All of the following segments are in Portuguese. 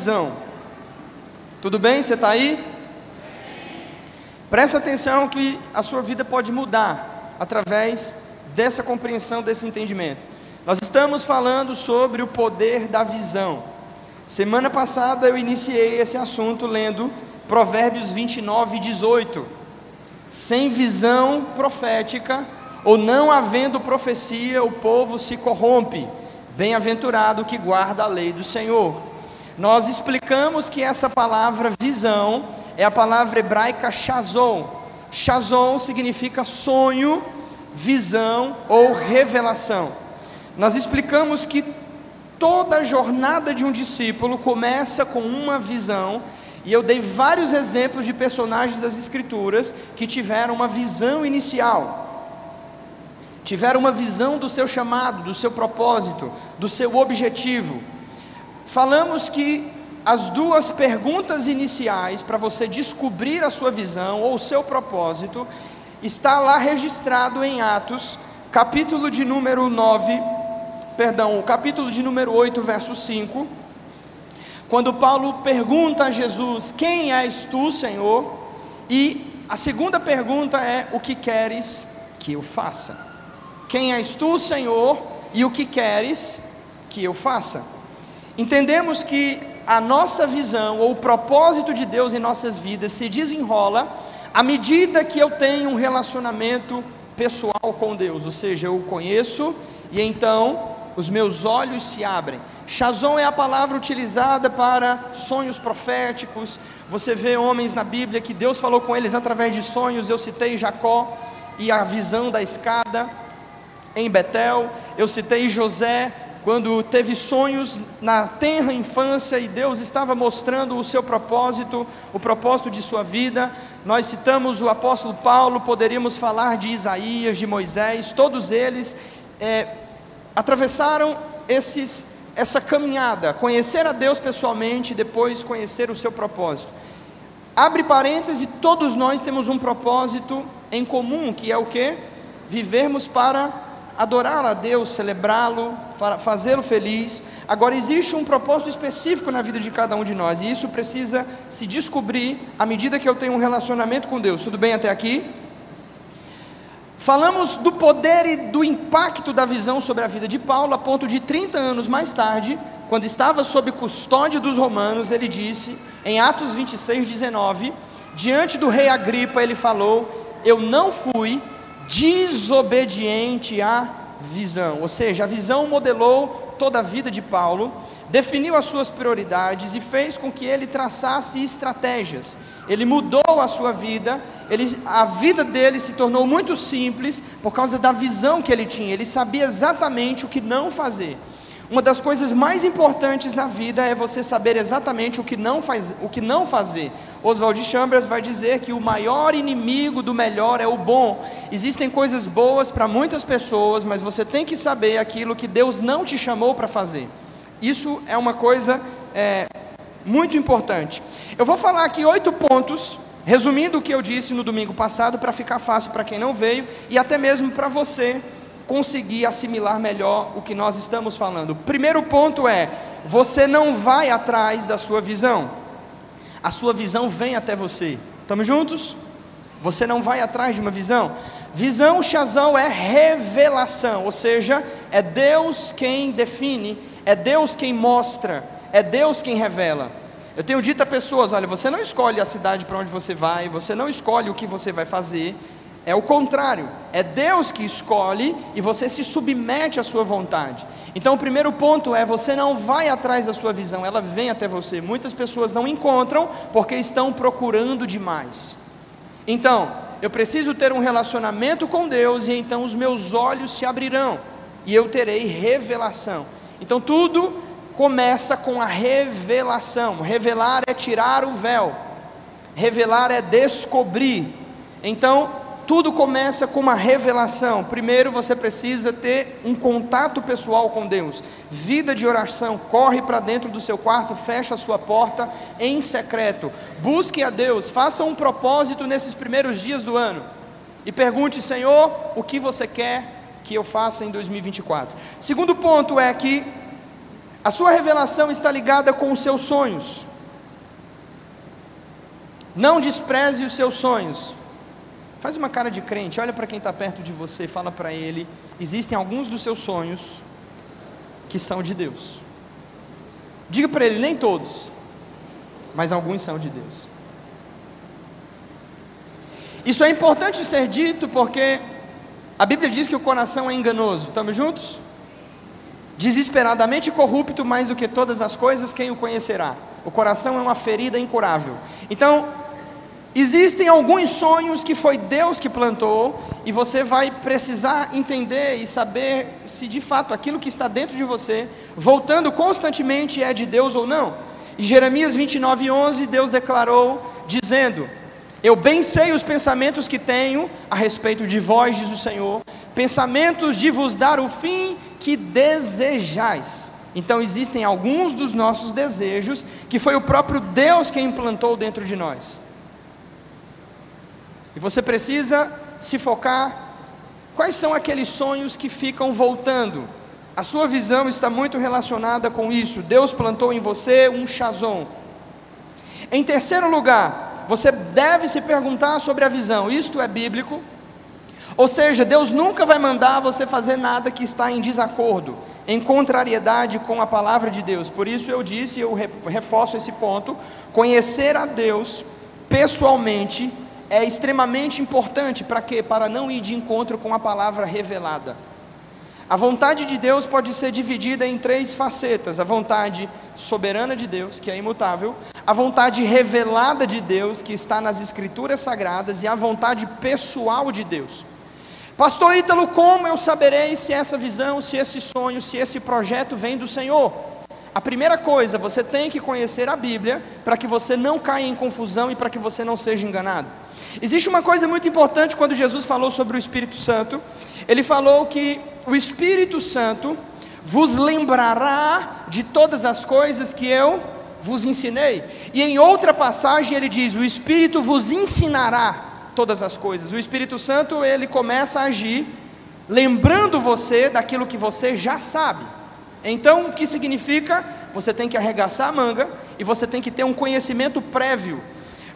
visão. Tudo bem? Você está aí? Presta atenção que a sua vida pode mudar através dessa compreensão, desse entendimento. Nós estamos falando sobre o poder da visão. Semana passada eu iniciei esse assunto lendo Provérbios 29 e 18. Sem visão profética, ou não havendo profecia, o povo se corrompe. Bem-aventurado que guarda a lei do Senhor. Nós explicamos que essa palavra visão é a palavra hebraica shazon. Shazon significa sonho, visão ou revelação. Nós explicamos que toda a jornada de um discípulo começa com uma visão, e eu dei vários exemplos de personagens das Escrituras que tiveram uma visão inicial, tiveram uma visão do seu chamado, do seu propósito, do seu objetivo. Falamos que as duas perguntas iniciais para você descobrir a sua visão ou o seu propósito está lá registrado em Atos, capítulo de número 9, perdão, capítulo de número 8, verso 5. Quando Paulo pergunta a Jesus: "Quem és tu, Senhor?" E a segunda pergunta é: "O que queres que eu faça?" Quem és tu, Senhor? E o que queres que eu faça? Entendemos que a nossa visão ou o propósito de Deus em nossas vidas se desenrola à medida que eu tenho um relacionamento pessoal com Deus, ou seja, eu o conheço e então os meus olhos se abrem. Shazon é a palavra utilizada para sonhos proféticos. Você vê homens na Bíblia que Deus falou com eles através de sonhos. Eu citei Jacó e a visão da escada em Betel. Eu citei José quando teve sonhos na tenra infância e Deus estava mostrando o seu propósito, o propósito de sua vida. Nós citamos o apóstolo Paulo, poderíamos falar de Isaías, de Moisés, todos eles é, atravessaram esses, essa caminhada, conhecer a Deus pessoalmente e depois conhecer o seu propósito. Abre parênteses, todos nós temos um propósito em comum, que é o que? Vivermos para adorar a Deus, celebrá-lo, fazê-lo feliz. Agora, existe um propósito específico na vida de cada um de nós, e isso precisa se descobrir à medida que eu tenho um relacionamento com Deus. Tudo bem até aqui? Falamos do poder e do impacto da visão sobre a vida de Paulo, a ponto de 30 anos mais tarde, quando estava sob custódia dos romanos, ele disse, em Atos 26, 19, diante do rei Agripa, ele falou: Eu não fui desobediente à visão. Ou seja, a visão modelou toda a vida de Paulo, definiu as suas prioridades e fez com que ele traçasse estratégias. Ele mudou a sua vida, ele, a vida dele se tornou muito simples por causa da visão que ele tinha. Ele sabia exatamente o que não fazer. Uma das coisas mais importantes na vida é você saber exatamente o que não, faz, o que não fazer. Oswald Chambers vai dizer que o maior inimigo do melhor é o bom. Existem coisas boas para muitas pessoas, mas você tem que saber aquilo que Deus não te chamou para fazer. Isso é uma coisa é, muito importante. Eu vou falar aqui oito pontos, resumindo o que eu disse no domingo passado, para ficar fácil para quem não veio e até mesmo para você conseguir assimilar melhor o que nós estamos falando. Primeiro ponto é: você não vai atrás da sua visão, a sua visão vem até você. Estamos juntos? Você não vai atrás de uma visão. Visão, Shazão, é revelação, ou seja, é Deus quem define, é Deus quem mostra, é Deus quem revela. Eu tenho dito a pessoas: olha, você não escolhe a cidade para onde você vai, você não escolhe o que você vai fazer, é o contrário, é Deus que escolhe e você se submete à sua vontade. Então, o primeiro ponto é: você não vai atrás da sua visão, ela vem até você. Muitas pessoas não encontram porque estão procurando demais. Então, eu preciso ter um relacionamento com Deus e então os meus olhos se abrirão e eu terei revelação. Então, tudo começa com a revelação. Revelar é tirar o véu, revelar é descobrir. Então, tudo começa com uma revelação. Primeiro você precisa ter um contato pessoal com Deus. Vida de oração, corre para dentro do seu quarto, fecha a sua porta em secreto. Busque a Deus, faça um propósito nesses primeiros dias do ano. E pergunte, Senhor, o que você quer que eu faça em 2024? Segundo ponto é que A sua revelação está ligada com os seus sonhos. Não despreze os seus sonhos. Faz uma cara de crente, olha para quem está perto de você, fala para ele: existem alguns dos seus sonhos que são de Deus. Diga para ele, nem todos, mas alguns são de Deus. Isso é importante ser dito porque a Bíblia diz que o coração é enganoso. Estamos juntos? Desesperadamente corrupto mais do que todas as coisas, quem o conhecerá? O coração é uma ferida incurável. Então, existem alguns sonhos que foi Deus que plantou, e você vai precisar entender e saber se de fato aquilo que está dentro de você, voltando constantemente, é de Deus ou não. Em Jeremias 29, 11, Deus declarou, dizendo: eu bem sei os pensamentos que tenho a respeito de vós, diz o Senhor, pensamentos de vos dar o fim que desejais. Então existem alguns dos nossos desejos que foi o próprio Deus quem implantou dentro de nós. E você precisa se focar quais são aqueles sonhos que ficam voltando. A sua visão está muito relacionada com isso. Deus plantou em você um chazon. Em terceiro lugar, você deve se perguntar sobre a visão: isto é bíblico? Ou seja, Deus nunca vai mandar você fazer nada que está em desacordo, em contrariedade com a palavra de Deus. Por isso eu disse, eu reforço esse ponto: conhecer a Deus pessoalmente é extremamente importante para quê? Para não ir de encontro com a palavra revelada. A vontade de Deus pode ser dividida em três facetas: a vontade soberana de Deus, que é imutável, a vontade revelada de Deus, que está nas Escrituras Sagradas, e a vontade pessoal de Deus. Pastor Ítalo, como eu saberei se essa visão, se esse sonho, se esse projeto vem do Senhor? A primeira coisa, você tem que conhecer a Bíblia para que você não caia em confusão e para que você não seja enganado. Existe uma coisa muito importante quando Jesus falou sobre o Espírito Santo. Ele falou que o Espírito Santo vos lembrará de todas as coisas que eu vos ensinei. E em outra passagem ele diz: o Espírito vos ensinará todas as coisas. O Espírito Santo ele começa a agir lembrando você daquilo que você já sabe. Então, o que significa? Você tem que arregaçar a manga e você tem que ter um conhecimento prévio.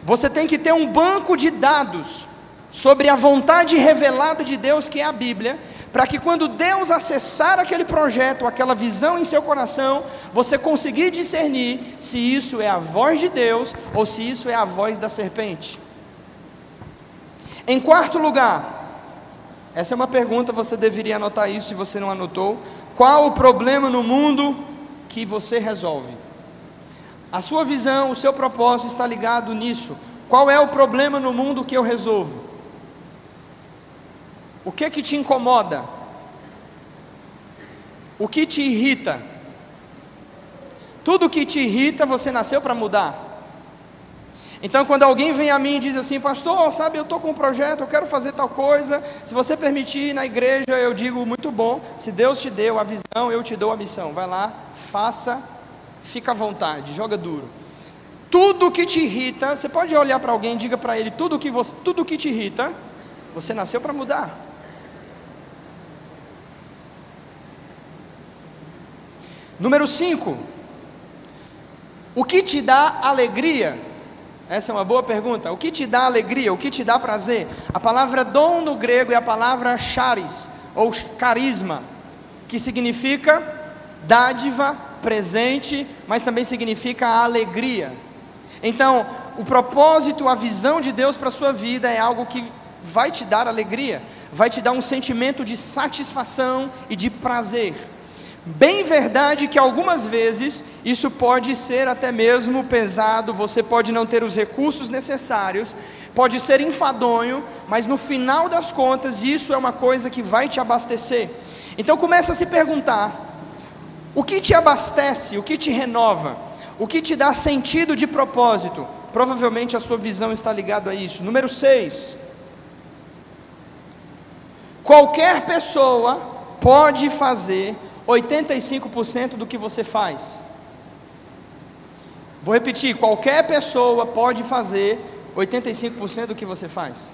Você tem que ter um banco de dados sobre a vontade revelada de Deus, que é a Bíblia, para que quando Deus acessar aquele projeto, aquela visão em seu coração, você conseguir discernir se isso é a voz de Deus ou se isso é a voz da serpente. Em quarto lugar, essa é uma pergunta, você deveria anotar isso se você não anotou. Qual o problema no mundo que você resolve? A sua visão, o seu propósito está ligado nisso. Qual é o problema no mundo que eu resolvo? O que que te incomoda? O que te irrita? Tudo que te irrita, você nasceu para mudar. Então, quando alguém vem a mim e diz assim, pastor, sabe, eu estou com um projeto, eu quero fazer tal coisa, se você permitir na igreja, eu digo, muito bom, se Deus te deu a visão, eu te dou a missão, vai lá, faça, fica à vontade, joga duro. Tudo que te irrita, você pode olhar para alguém e diga para ele, tudo que, você, tudo que te irrita, você nasceu para mudar. Número 5. O que te dá alegria? Essa é uma boa pergunta. O que te dá alegria? O que te dá prazer? A palavra dom no grego é a palavra charis, ou carisma, que significa dádiva, presente, mas também significa alegria. Então, o propósito, a visão de Deus para a sua vida é algo que vai te dar alegria, vai te dar um sentimento de satisfação e de prazer. Bem verdade que algumas vezes isso pode ser até mesmo pesado, você pode não ter os recursos necessários, pode ser enfadonho, mas no final das contas isso é uma coisa que vai te abastecer. Então começa a se perguntar: o que te abastece, o que te renova, o que te dá sentido de propósito? Provavelmente a sua visão está ligada a isso. Número 6. Qualquer pessoa pode fazer 85% do que você faz. Vou repetir: qualquer pessoa pode fazer 85% do que você faz.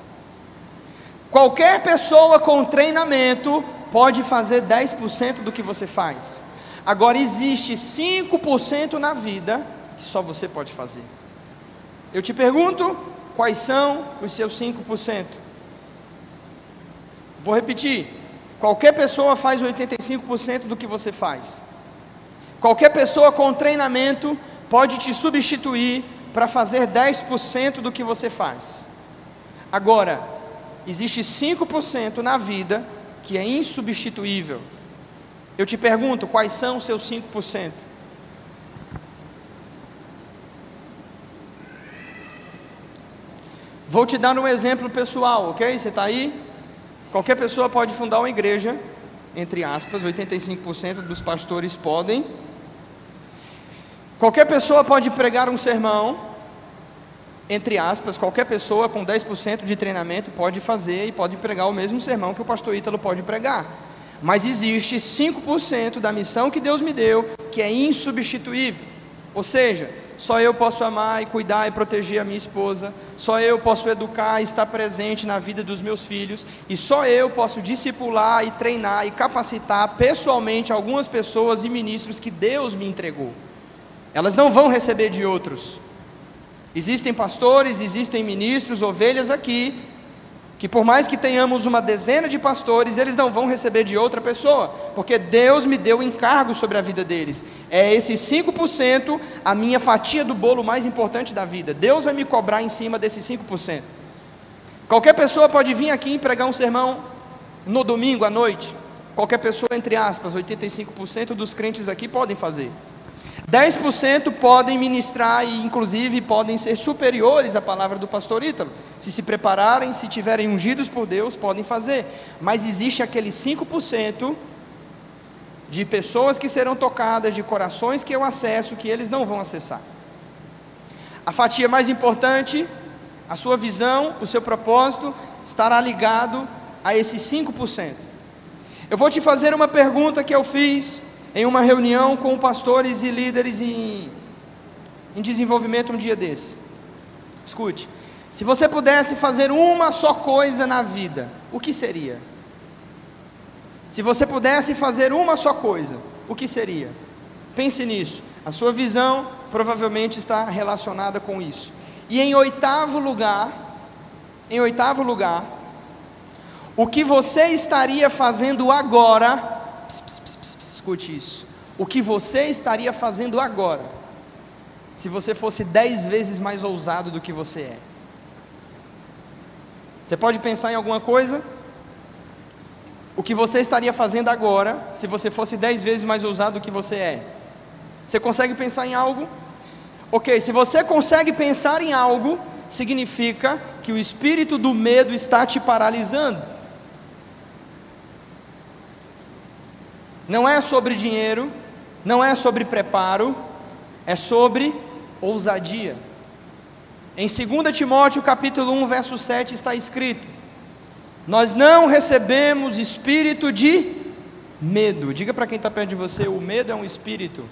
Qualquer pessoa com treinamento pode fazer 10% do que você faz. Agora existe 5% na vida que só você pode fazer. Eu te pergunto, quais são os seus 5%? Vou repetir. Qualquer pessoa faz 85% do que você faz. Qualquer pessoa com treinamento pode te substituir para fazer 10% do que você faz. Agora, existe 5% na vida que é insubstituível. Eu te pergunto, quais são os seus 5%? Vou te dar um exemplo pessoal, ok? Você está aí? Qualquer pessoa pode fundar uma igreja, entre aspas, 85% dos pastores podem. Qualquer pessoa pode pregar um sermão, entre aspas, qualquer pessoa com 10% de treinamento pode fazer e pode pregar o mesmo sermão que o pastor Ítalo pode pregar. Mas existe 5% da missão que Deus me deu que é insubstituível. Ou seja, só eu posso amar e cuidar e proteger a minha esposa. Só eu posso educar e estar presente na vida dos meus filhos. E só eu posso discipular e treinar e capacitar pessoalmente algumas pessoas e ministros que Deus me entregou. Elas não vão receber de outros. Existem pastores, existem ministros, ovelhas aqui que por mais que tenhamos uma dezena de pastores, eles não vão receber de outra pessoa, porque Deus me deu encargo sobre a vida deles. É esse 5% a minha fatia do bolo mais importante da vida. Deus vai me cobrar em cima desses 5%. Qualquer pessoa pode vir aqui e pregar um sermão no domingo à noite. Qualquer pessoa, entre aspas, 85% dos crentes aqui podem fazer. 10% podem ministrar e, inclusive, podem ser superiores à palavra do pastor Ítalo. Se se prepararem, se tiverem ungidos por Deus, podem fazer. Mas existe aquele 5% de pessoas que serão tocadas, de corações que eu acesso, que eles não vão acessar. A fatia mais importante, a sua visão, o seu propósito, estará ligado a esses 5%. Eu vou te fazer uma pergunta que eu fiz em uma reunião com pastores e líderes em, em desenvolvimento um dia desse. Escute, se você pudesse fazer uma só coisa na vida, o que seria? Se você pudesse fazer uma só coisa, o que seria? Pense nisso. A sua visão provavelmente está relacionada com isso. E em oitavo lugar, em oitavo lugar, o que você estaria fazendo agora? Pss, pss, pss, escute isso. O que você estaria fazendo agora, se você fosse dez vezes mais ousado do que você é? Você pode pensar em alguma coisa? O que você estaria fazendo agora, se você fosse dez vezes mais ousado do que você é? Você consegue pensar em algo? Ok, se você consegue pensar em algo, significa que o espírito do medo está te paralisando. Não é sobre dinheiro, não é sobre preparo, é sobre ousadia. Em 2 Timóteo capítulo 1, verso 7 está escrito: Nós não recebemos espírito de medo. Diga para quem está perto de você, o medo é um espírito.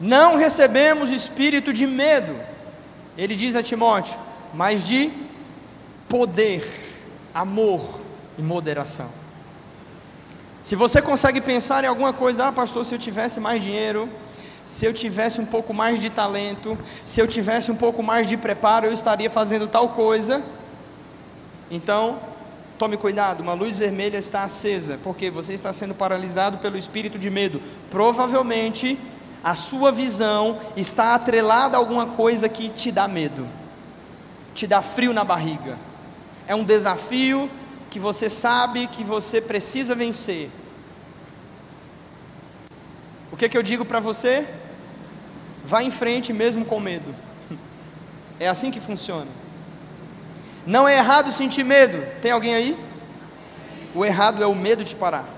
Não recebemos espírito de medo, ele diz a Timóteo, mas de poder amor e moderação. Se você consegue pensar em alguma coisa, ah, pastor, se eu tivesse mais dinheiro, se eu tivesse um pouco mais de talento, se eu tivesse um pouco mais de preparo, eu estaria fazendo tal coisa. Então, tome cuidado, uma luz vermelha está acesa, porque você está sendo paralisado pelo espírito de medo. Provavelmente, a sua visão está atrelada a alguma coisa que te dá medo, te dá frio na barriga é um desafio que você sabe que você precisa vencer. O que, que eu digo para você? Vá em frente mesmo com medo. É assim que funciona. Não é errado sentir medo. Tem alguém aí? O errado é o medo de parar.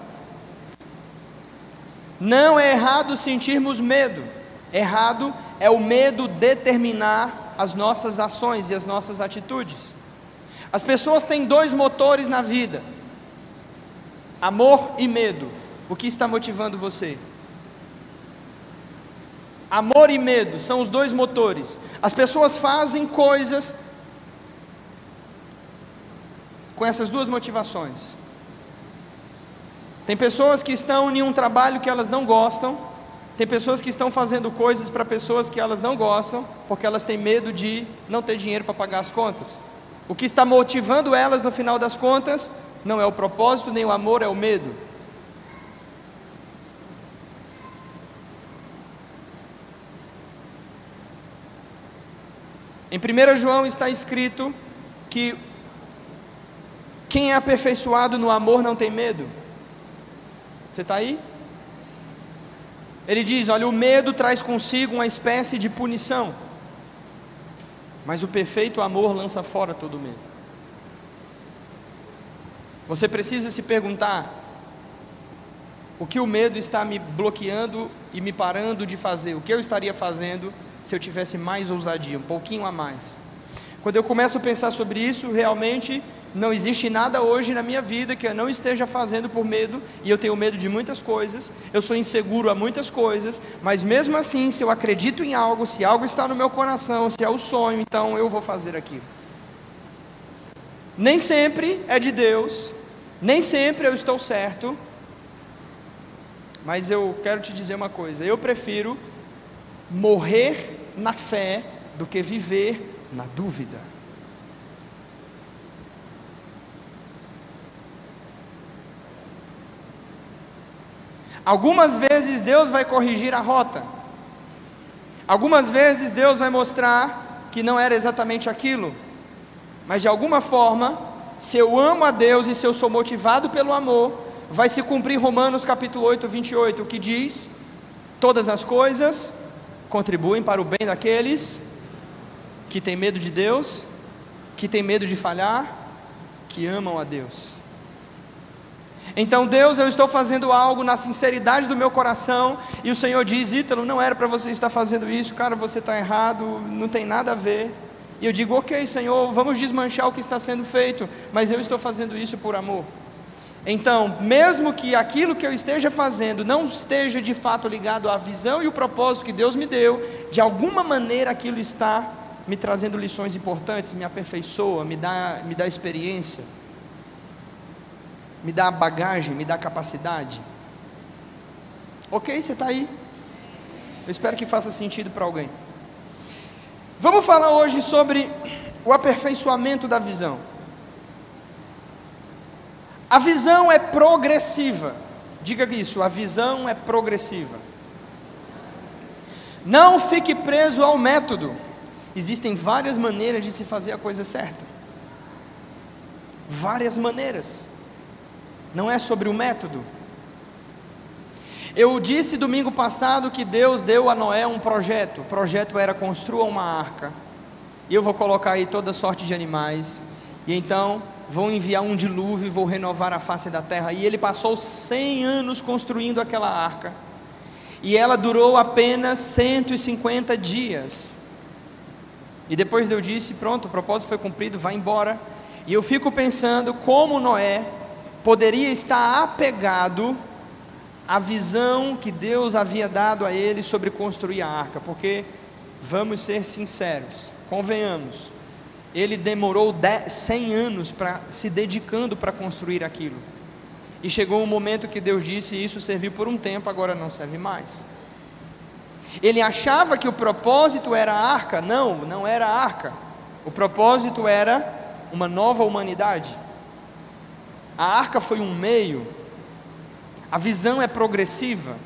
Não é errado sentirmos medo. Errado é o medo determinar as nossas ações e as nossas atitudes. As pessoas têm dois motores na vida: amor e medo. O que está motivando você? Amor e medo são os dois motores. As pessoas fazem coisas com essas duas motivações. Tem pessoas que estão em um trabalho que elas não gostam, tem pessoas que estão fazendo coisas para pessoas que elas não gostam, porque elas têm medo de não ter dinheiro para pagar as contas. O que está motivando elas no final das contas não é o propósito nem o amor, é o medo. Em 1 João está escrito que quem é aperfeiçoado no amor não tem medo. Você está aí? Ele diz: olha, o medo traz consigo uma espécie de punição, mas o perfeito amor lança fora todo medo. Você precisa se perguntar: o que o medo está me bloqueando e me parando de fazer? O que eu estaria fazendo se eu tivesse mais ousadia, um pouquinho a mais. Quando eu começo a pensar sobre isso, realmente não existe nada hoje na minha vida que eu não esteja fazendo por medo, e eu tenho medo de muitas coisas, eu sou inseguro a muitas coisas, mas mesmo assim, se eu acredito em algo, se algo está no meu coração, se é o sonho, então eu vou fazer aquilo. Nem sempre é de Deus, nem sempre eu estou certo, mas eu quero te dizer uma coisa: eu prefiro morrer na fé do que viver na dúvida. Algumas vezes Deus vai corrigir a rota. Algumas vezes Deus vai mostrar que não era exatamente aquilo. Mas de alguma forma, se eu amo a Deus e se eu sou motivado pelo amor, vai se cumprir Romanos capítulo 8, 28, que diz: todas as coisas contribuem para o bem daqueles que têm medo de Deus, que têm medo de falhar, que amam a Deus. Então, Deus, eu estou fazendo algo na sinceridade do meu coração, e o Senhor diz: Ítalo, não era para você estar fazendo isso, cara, você está errado, não tem nada a ver. E eu digo: Ok, Senhor, vamos desmanchar o que está sendo feito, mas eu estou fazendo isso por amor. Então, mesmo que aquilo que eu esteja fazendo não esteja de fato ligado à visão e o propósito que Deus me deu, de alguma maneira aquilo está me trazendo lições importantes, me aperfeiçoa, me dá, me dá experiência, me dá bagagem, me dá capacidade. Ok, você está aí? Eu espero que faça sentido para alguém. Vamos falar hoje sobre o aperfeiçoamento da visão. A visão é progressiva. Diga isso, a visão é progressiva. Não fique preso ao método. Existem várias maneiras de se fazer a coisa certa. Várias maneiras. Não é sobre o método. Eu disse domingo passado que Deus deu a Noé um projeto. O projeto era construa uma arca. E eu vou colocar aí toda sorte de animais. E então vou enviar um dilúvio e vou renovar a face da terra. E ele passou 100 anos construindo aquela arca. E ela durou apenas 150 dias. E depois eu disse: pronto, o propósito foi cumprido, vai embora. E eu fico pensando como Noé poderia estar apegado à visão que Deus havia dado a ele sobre construir a arca, porque, vamos ser sinceros, convenhamos, ele demorou 100 anos para se dedicando para construir aquilo. E chegou um momento que Deus disse: Isso serviu por um tempo, agora não serve mais. Ele achava que o propósito era a arca, não, não era a arca. O propósito era uma nova humanidade. A arca foi um meio, a visão é progressiva.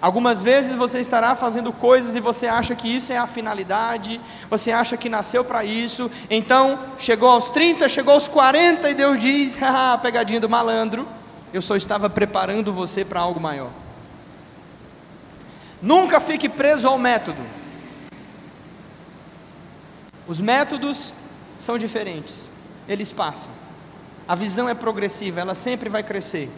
Algumas vezes você estará fazendo coisas e você acha que isso é a finalidade, você acha que nasceu para isso, então chegou aos 30, chegou aos 40 e Deus diz: haha, pegadinha do malandro, eu só estava preparando você para algo maior. Nunca fique preso ao método. Os métodos são diferentes, eles passam. A visão é progressiva, ela sempre vai crescer.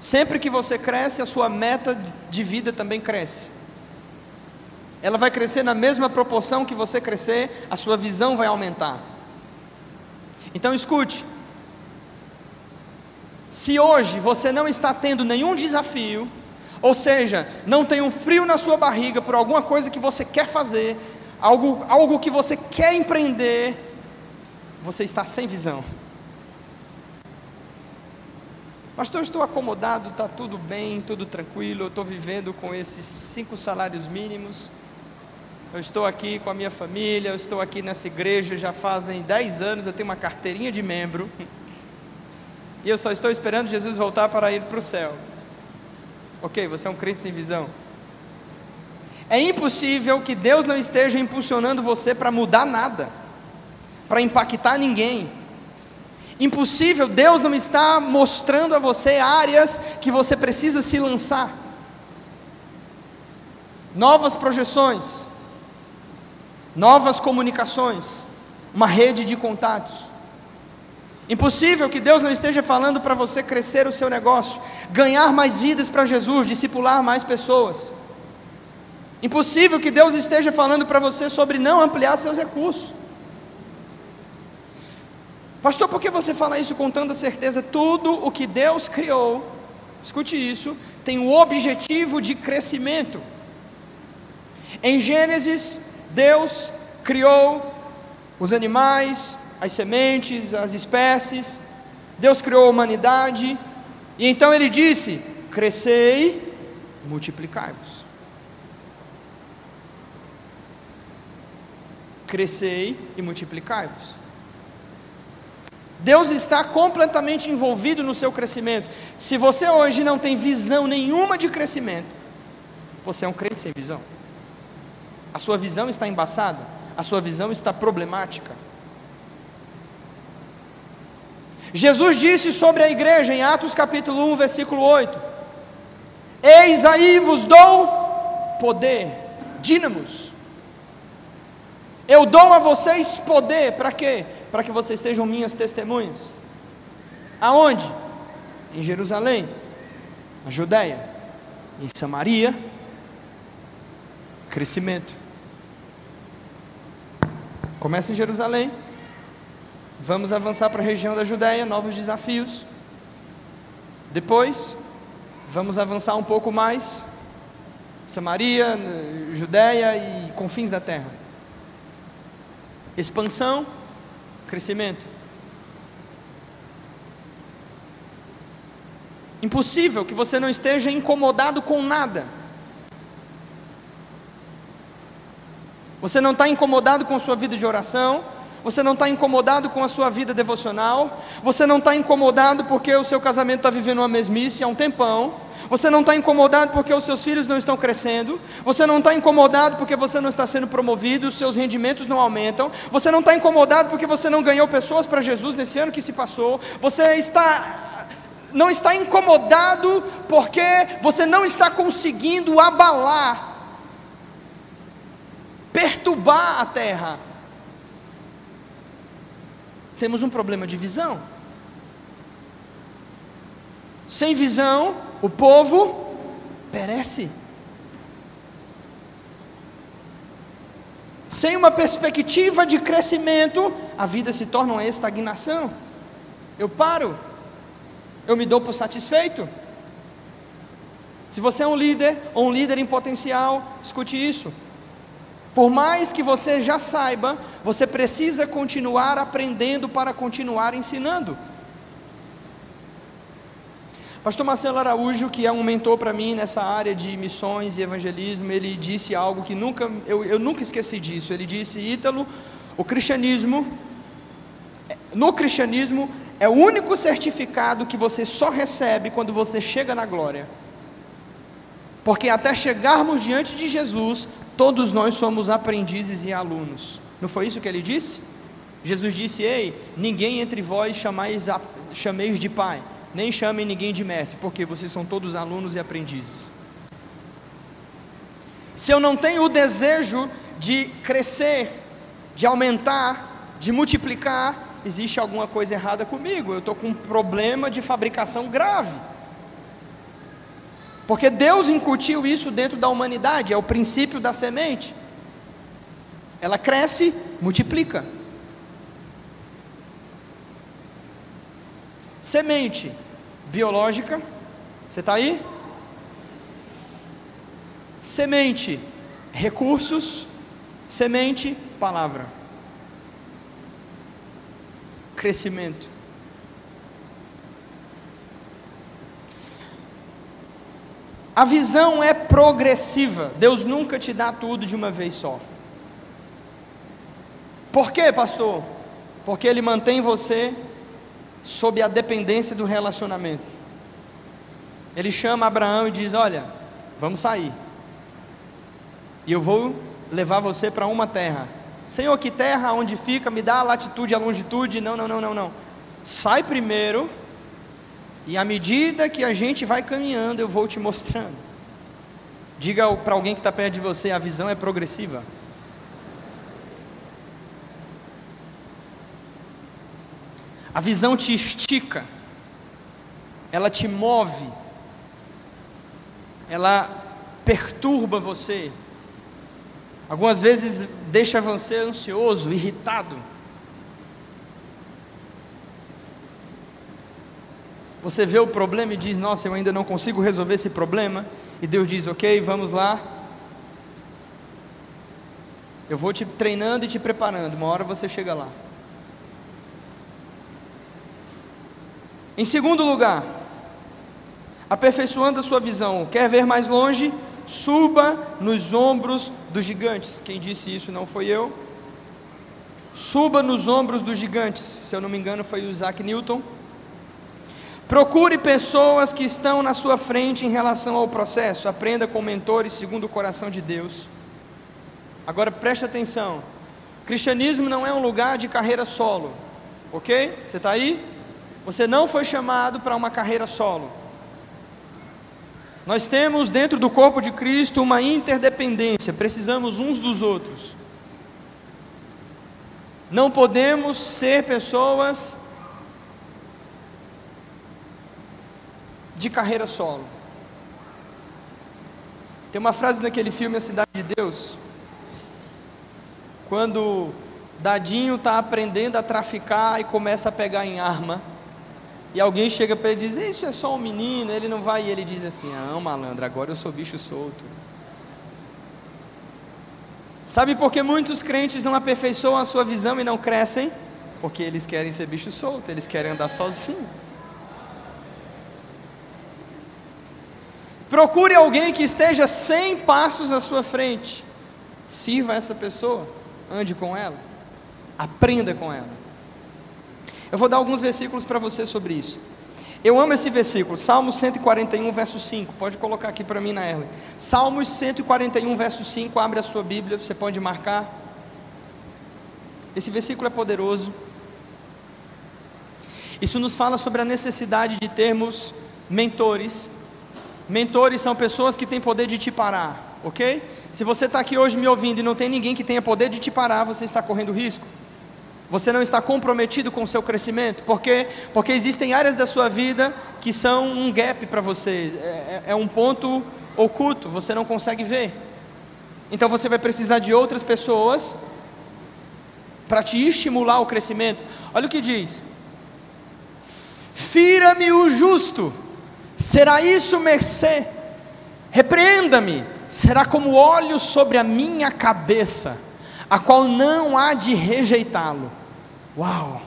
Sempre que você cresce, a sua meta de vida também cresce. Ela vai crescer na mesma proporção que você crescer, a sua visão vai aumentar. Então escute. Se hoje você não está tendo nenhum desafio, ou seja, não tem um frio na sua barriga por alguma coisa que você quer fazer, algo, algo que você quer empreender, você está sem visão. Pastor, estou acomodado, está tudo bem, tudo tranquilo, eu estou vivendo com esses cinco salários mínimos. Eu estou aqui com a minha família, eu estou aqui nessa igreja já fazem dez anos, eu tenho uma carteirinha de membro. E eu só estou esperando Jesus voltar para ir para o céu. Ok, você é um crente sem visão. É impossível que Deus não esteja impulsionando você para mudar nada, para impactar ninguém. Impossível, Deus não está mostrando a você áreas que você precisa se lançar. Novas projeções, novas comunicações, uma rede de contatos. Impossível que Deus não esteja falando para você crescer o seu negócio, ganhar mais vidas para Jesus, discipular mais pessoas. Impossível que Deus esteja falando para você sobre não ampliar seus recursos. Pastor, por que você fala isso com tanta certeza? Tudo o que Deus criou, escute isso, tem o objetivo de crescimento. Em Gênesis, Deus criou os animais, as sementes, as espécies, Deus criou a humanidade, e então ele disse: crescei, multiplicai-vos. Crescei e multiplicai-vos. Deus está completamente envolvido no seu crescimento. Se você hoje não tem visão nenhuma de crescimento, você é um crente sem visão. A sua visão está embaçada, a sua visão está problemática. Jesus disse sobre a igreja em Atos capítulo 1, versículo 8: Eis aí vos dou poder, dínamos. Eu dou a vocês poder, para quê? Para que vocês sejam minhas testemunhas. Aonde? Em Jerusalém, na Judéia, em Samaria, crescimento. Começa em Jerusalém, Vamos avançar para a região da Judéia, novos desafios. Depois, vamos avançar um pouco mais. Samaria, Judéia e confins da terra. Expansão, crescimento. Impossível que você não esteja incomodado com nada. Você não está incomodado com sua vida de oração, você não está incomodado com a sua vida devocional, você não está incomodado porque o seu casamento está vivendo uma mesmice há um tempão, você não está incomodado porque os seus filhos não estão crescendo, você não está incomodado porque você não está sendo promovido, os seus rendimentos não aumentam, você não está incomodado porque você não ganhou pessoas para Jesus nesse ano que se passou, você está não está incomodado porque você não está conseguindo abalar, perturbar a terra temos um problema de visão. Sem visão, o povo perece. Sem uma perspectiva de crescimento, a vida se torna uma estagnação. Eu paro, eu me dou por satisfeito. Se você é um líder ou um líder em potencial, escute isso. Por mais que você já saiba, você precisa continuar aprendendo para continuar ensinando. Pastor Marcelo Araújo, que é um mentor para mim nessa área de missões e evangelismo, ele disse algo que nunca, eu, eu nunca esqueci disso. Ele disse: Ítalo, o cristianismo, no cristianismo, é o único certificado que você só recebe quando você chega na glória. Porque até chegarmos diante de Jesus, Todos nós somos aprendizes e alunos. Não foi isso que ele disse? Jesus disse: Ei, ninguém entre vós chamais a, chameis de pai, nem chamem ninguém de mestre, porque vocês são todos alunos e aprendizes. Se eu não tenho o desejo de crescer, de aumentar, de multiplicar, existe alguma coisa errada comigo. Eu estou com um problema de fabricação grave. Porque Deus incutiu isso dentro da humanidade, é o princípio da semente. Ela cresce, multiplica. Semente biológica, você está aí? Semente, recursos, semente, palavra. Crescimento. A visão é progressiva. Deus nunca te dá tudo de uma vez só. Por quê, pastor? Porque Ele mantém você sob a dependência do relacionamento. Ele chama Abraão e diz: Olha, vamos sair. E eu vou levar você para uma terra. Senhor, que terra? Onde fica? Me dá a latitude a longitude? Não, não, não, não, não. Sai primeiro. E à medida que a gente vai caminhando, eu vou te mostrando. Diga para alguém que está perto de você: a visão é progressiva. A visão te estica, ela te move, ela perturba você. Algumas vezes deixa você ansioso, irritado. Você vê o problema e diz: Nossa, eu ainda não consigo resolver esse problema. E Deus diz: Ok, vamos lá. Eu vou te treinando e te preparando. Uma hora você chega lá. Em segundo lugar, aperfeiçoando a sua visão, quer ver mais longe? Suba nos ombros dos gigantes. Quem disse isso não foi eu. Suba nos ombros dos gigantes. Se eu não me engano, foi o Isaac Newton. Procure pessoas que estão na sua frente em relação ao processo. Aprenda com mentores segundo o coração de Deus. Agora preste atenção. Cristianismo não é um lugar de carreira solo. Ok? Você está aí? Você não foi chamado para uma carreira solo. Nós temos dentro do corpo de Cristo uma interdependência, precisamos uns dos outros. Não podemos ser pessoas de carreira solo. Tem uma frase naquele filme A Cidade de Deus, quando Dadinho está aprendendo a traficar e começa a pegar em arma e alguém chega para ele e diz: Isso é só um menino, ele não vai. E ele diz assim: Ah, malandro, agora eu sou bicho solto. Sabe por que muitos crentes não aperfeiçoam a sua visão e não crescem? Porque eles querem ser bicho solto, eles querem andar sozinhos. Procure alguém que esteja 100 passos à sua frente. Sirva essa pessoa, ande com ela, aprenda com ela. Eu vou dar alguns versículos para você sobre isso. Eu amo esse versículo, Salmos 141, verso 5. Pode colocar aqui para mim na Erle. Salmos 141, verso 5. Abre a sua Bíblia, você pode marcar. Esse versículo é poderoso. Isso nos fala sobre a necessidade de termos mentores. Mentores são pessoas que têm poder de te parar, ok? Se você está aqui hoje me ouvindo e não tem ninguém que tenha poder de te parar, você está correndo risco. Você não está comprometido com o seu crescimento, porque porque existem áreas da sua vida que são um gap para você, é, é, é um ponto oculto, você não consegue ver. Então você vai precisar de outras pessoas para te estimular o crescimento. Olha o que diz: Fira-me o justo, será isso mercê? Repreenda-me, será como óleo sobre a minha cabeça, a qual não há de rejeitá-lo. Uau!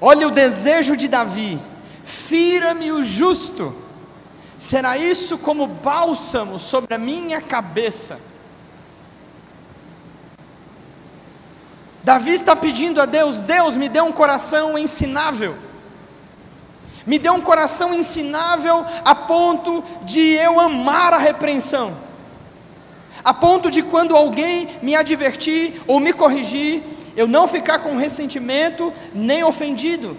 Olha o desejo de Davi: fira-me o justo, será isso como bálsamo sobre a minha cabeça. Davi está pedindo a Deus: Deus, me dê um coração ensinável. Me dê um coração ensinável a ponto de eu amar a repreensão. A ponto de quando alguém me advertir ou me corrigir, eu não ficar com ressentimento nem ofendido,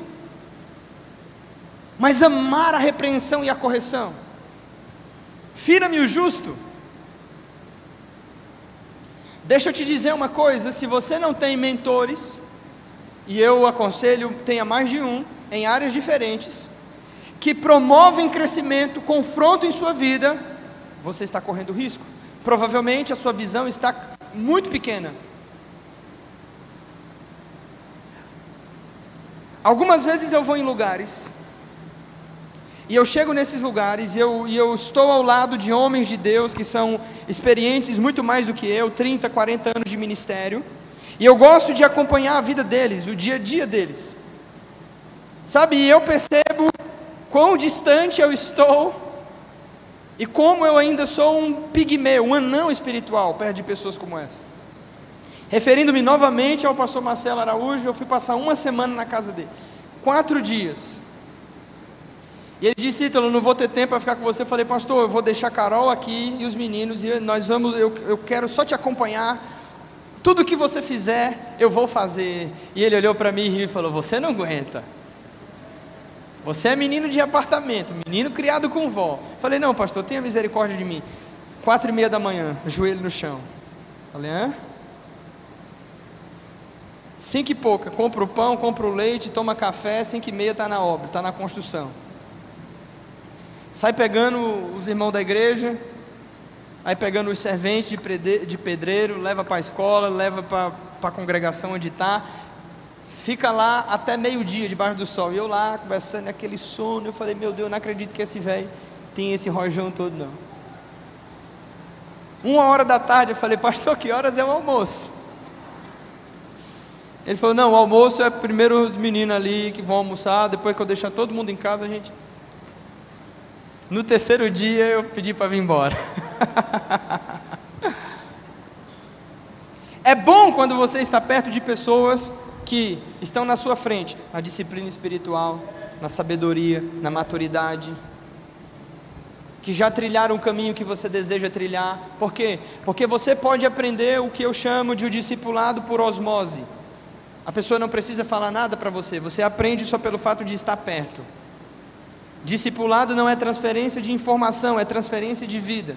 mas amar a repreensão e a correção. Fira-me o justo. Deixa eu te dizer uma coisa: se você não tem mentores, e eu aconselho, tenha mais de um, em áreas diferentes, que promovem crescimento, confronto em sua vida, você está correndo risco. Provavelmente a sua visão está muito pequena. Algumas vezes eu vou em lugares, e eu chego nesses lugares, e eu, e eu estou ao lado de homens de Deus que são experientes muito mais do que eu 30, 40 anos de ministério, e eu gosto de acompanhar a vida deles, o dia a dia deles. Sabe, eu percebo quão distante eu estou E como eu ainda sou um pigmeu, um anão espiritual, perto de pessoas como essa. Referindo-me novamente ao pastor Marcelo Araújo, eu fui passar uma semana na casa dele. Quatro dias. E ele disse, Ítalo, não vou ter tempo para ficar com você. Eu falei, pastor, eu vou deixar Carol aqui e os meninos, e nós vamos, eu, eu quero só te acompanhar. Tudo que você fizer, eu vou fazer. E ele olhou para mim e riu e falou, você não aguenta. Você é menino de apartamento, menino criado com vó. Falei, não, pastor, tenha misericórdia de mim. Quatro e meia da manhã, joelho no chão. Falei, hã? Cinco e pouca, compra o pão, compra o leite, toma café, cinco e meia está na obra, está na construção. Sai pegando os irmãos da igreja, aí pegando os serventes de pedreiro, leva para a escola, leva para a congregação onde está, fica lá até meio-dia debaixo do sol. E eu lá conversando aquele sono, eu falei, meu Deus, não acredito que esse velho tem esse rojão todo não. Uma hora da tarde eu falei, pastor, que horas é o almoço? Ele falou, não, o almoço é primeiro os meninos ali que vão almoçar, depois que eu deixar todo mundo em casa, a gente. No terceiro dia eu pedi para vir embora. é bom quando você está perto de pessoas que estão na sua frente, na disciplina espiritual, na sabedoria, na maturidade, que já trilharam o caminho que você deseja trilhar. Por quê? Porque você pode aprender o que eu chamo de o discipulado por osmose. A pessoa não precisa falar nada para você, você aprende só pelo fato de estar perto. Discipulado não é transferência de informação, é transferência de vida.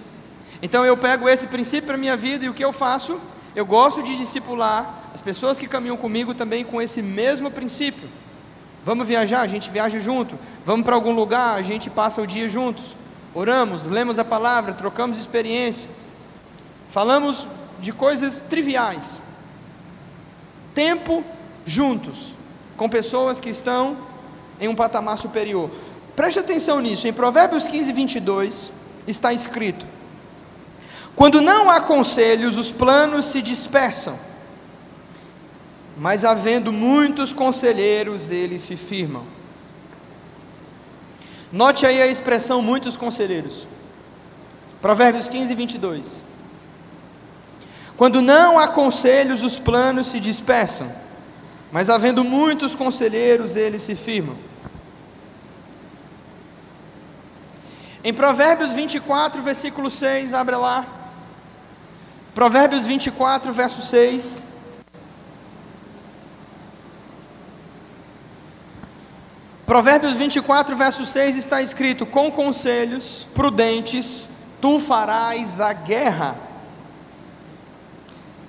Então eu pego esse princípio para minha vida e o que eu faço? Eu gosto de discipular as pessoas que caminham comigo também com esse mesmo princípio. Vamos viajar, a gente viaja junto. Vamos para algum lugar, a gente passa o dia juntos. Oramos, lemos a palavra, trocamos experiência. Falamos de coisas triviais. Tempo juntos, com pessoas que estão em um patamar superior. Preste atenção nisso, em Provérbios 15, 22 está escrito: Quando não há conselhos, os planos se dispersam, mas havendo muitos conselheiros, eles se firmam. Note aí a expressão muitos conselheiros. Provérbios 15, 22. Quando não há conselhos, os planos se dispersam, mas havendo muitos conselheiros, eles se firmam. Em Provérbios 24, versículo 6, abre lá. Provérbios 24, verso 6. Provérbios 24, verso 6 está escrito: Com conselhos prudentes tu farás a guerra,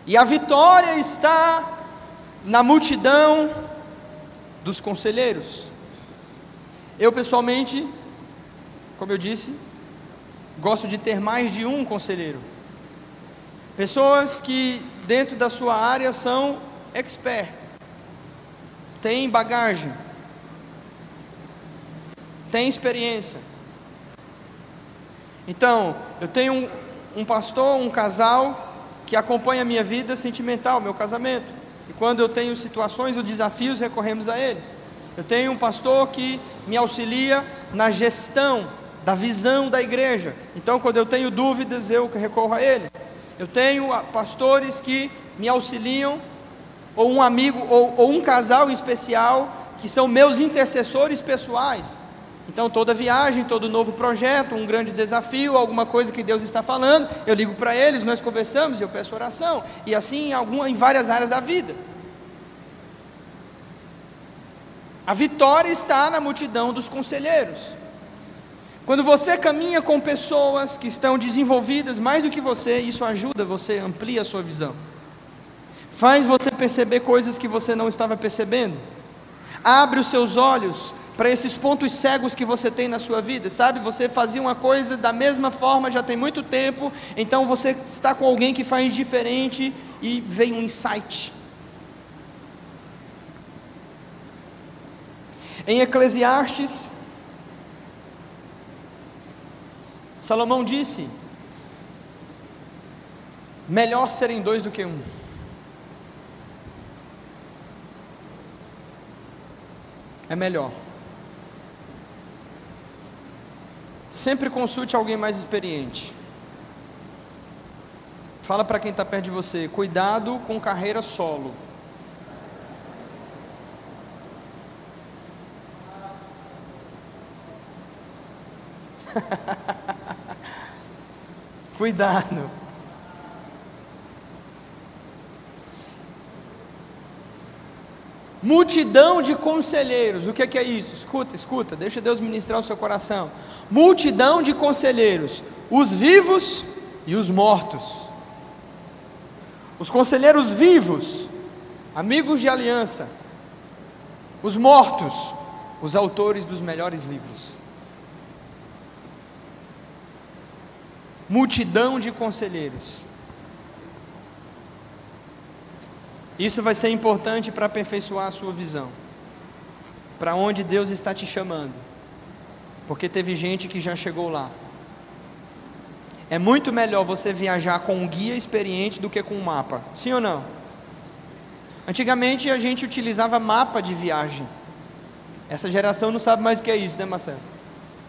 e a vitória está na multidão dos conselheiros. Eu pessoalmente como eu disse, gosto de ter mais de um conselheiro. Pessoas que dentro da sua área são expert, têm bagagem, têm experiência. Então, eu tenho um, um pastor, um casal que acompanha a minha vida sentimental, meu casamento. E quando eu tenho situações ou desafios, recorremos a eles. Eu tenho um pastor que me auxilia na gestão da visão da igreja. Então, quando eu tenho dúvidas, eu recorro a ele. Eu tenho pastores que me auxiliam, ou um amigo, ou, ou um casal em especial, que são meus intercessores pessoais. Então, toda viagem, todo novo projeto, um grande desafio, alguma coisa que Deus está falando, eu ligo para eles, nós conversamos, eu peço oração, e assim em, em várias áreas da vida. A vitória está na multidão dos conselheiros. Quando você caminha com pessoas que estão desenvolvidas mais do que você, isso ajuda você, amplia a sua visão. Faz você perceber coisas que você não estava percebendo. Abre os seus olhos para esses pontos cegos que você tem na sua vida, sabe? Você fazia uma coisa da mesma forma já tem muito tempo, então você está com alguém que faz diferente e vem um insight. Em Eclesiastes Salomão disse: melhor serem dois do que um. É melhor. Sempre consulte alguém mais experiente. Fala para quem está perto de você, cuidado com carreira solo. Cuidado. Multidão de conselheiros, o que é, que é isso? Escuta, escuta, deixa Deus ministrar o seu coração. Multidão de conselheiros, os vivos e os mortos. Os conselheiros vivos, amigos de aliança. Os mortos, os autores dos melhores livros. multidão de conselheiros. Isso vai ser importante para aperfeiçoar a sua visão, para onde Deus está te chamando, porque teve gente que já chegou lá. É muito melhor você viajar com um guia experiente do que com um mapa, sim ou não? Antigamente a gente utilizava mapa de viagem. Essa geração não sabe mais o que é isso, né, Marcelo?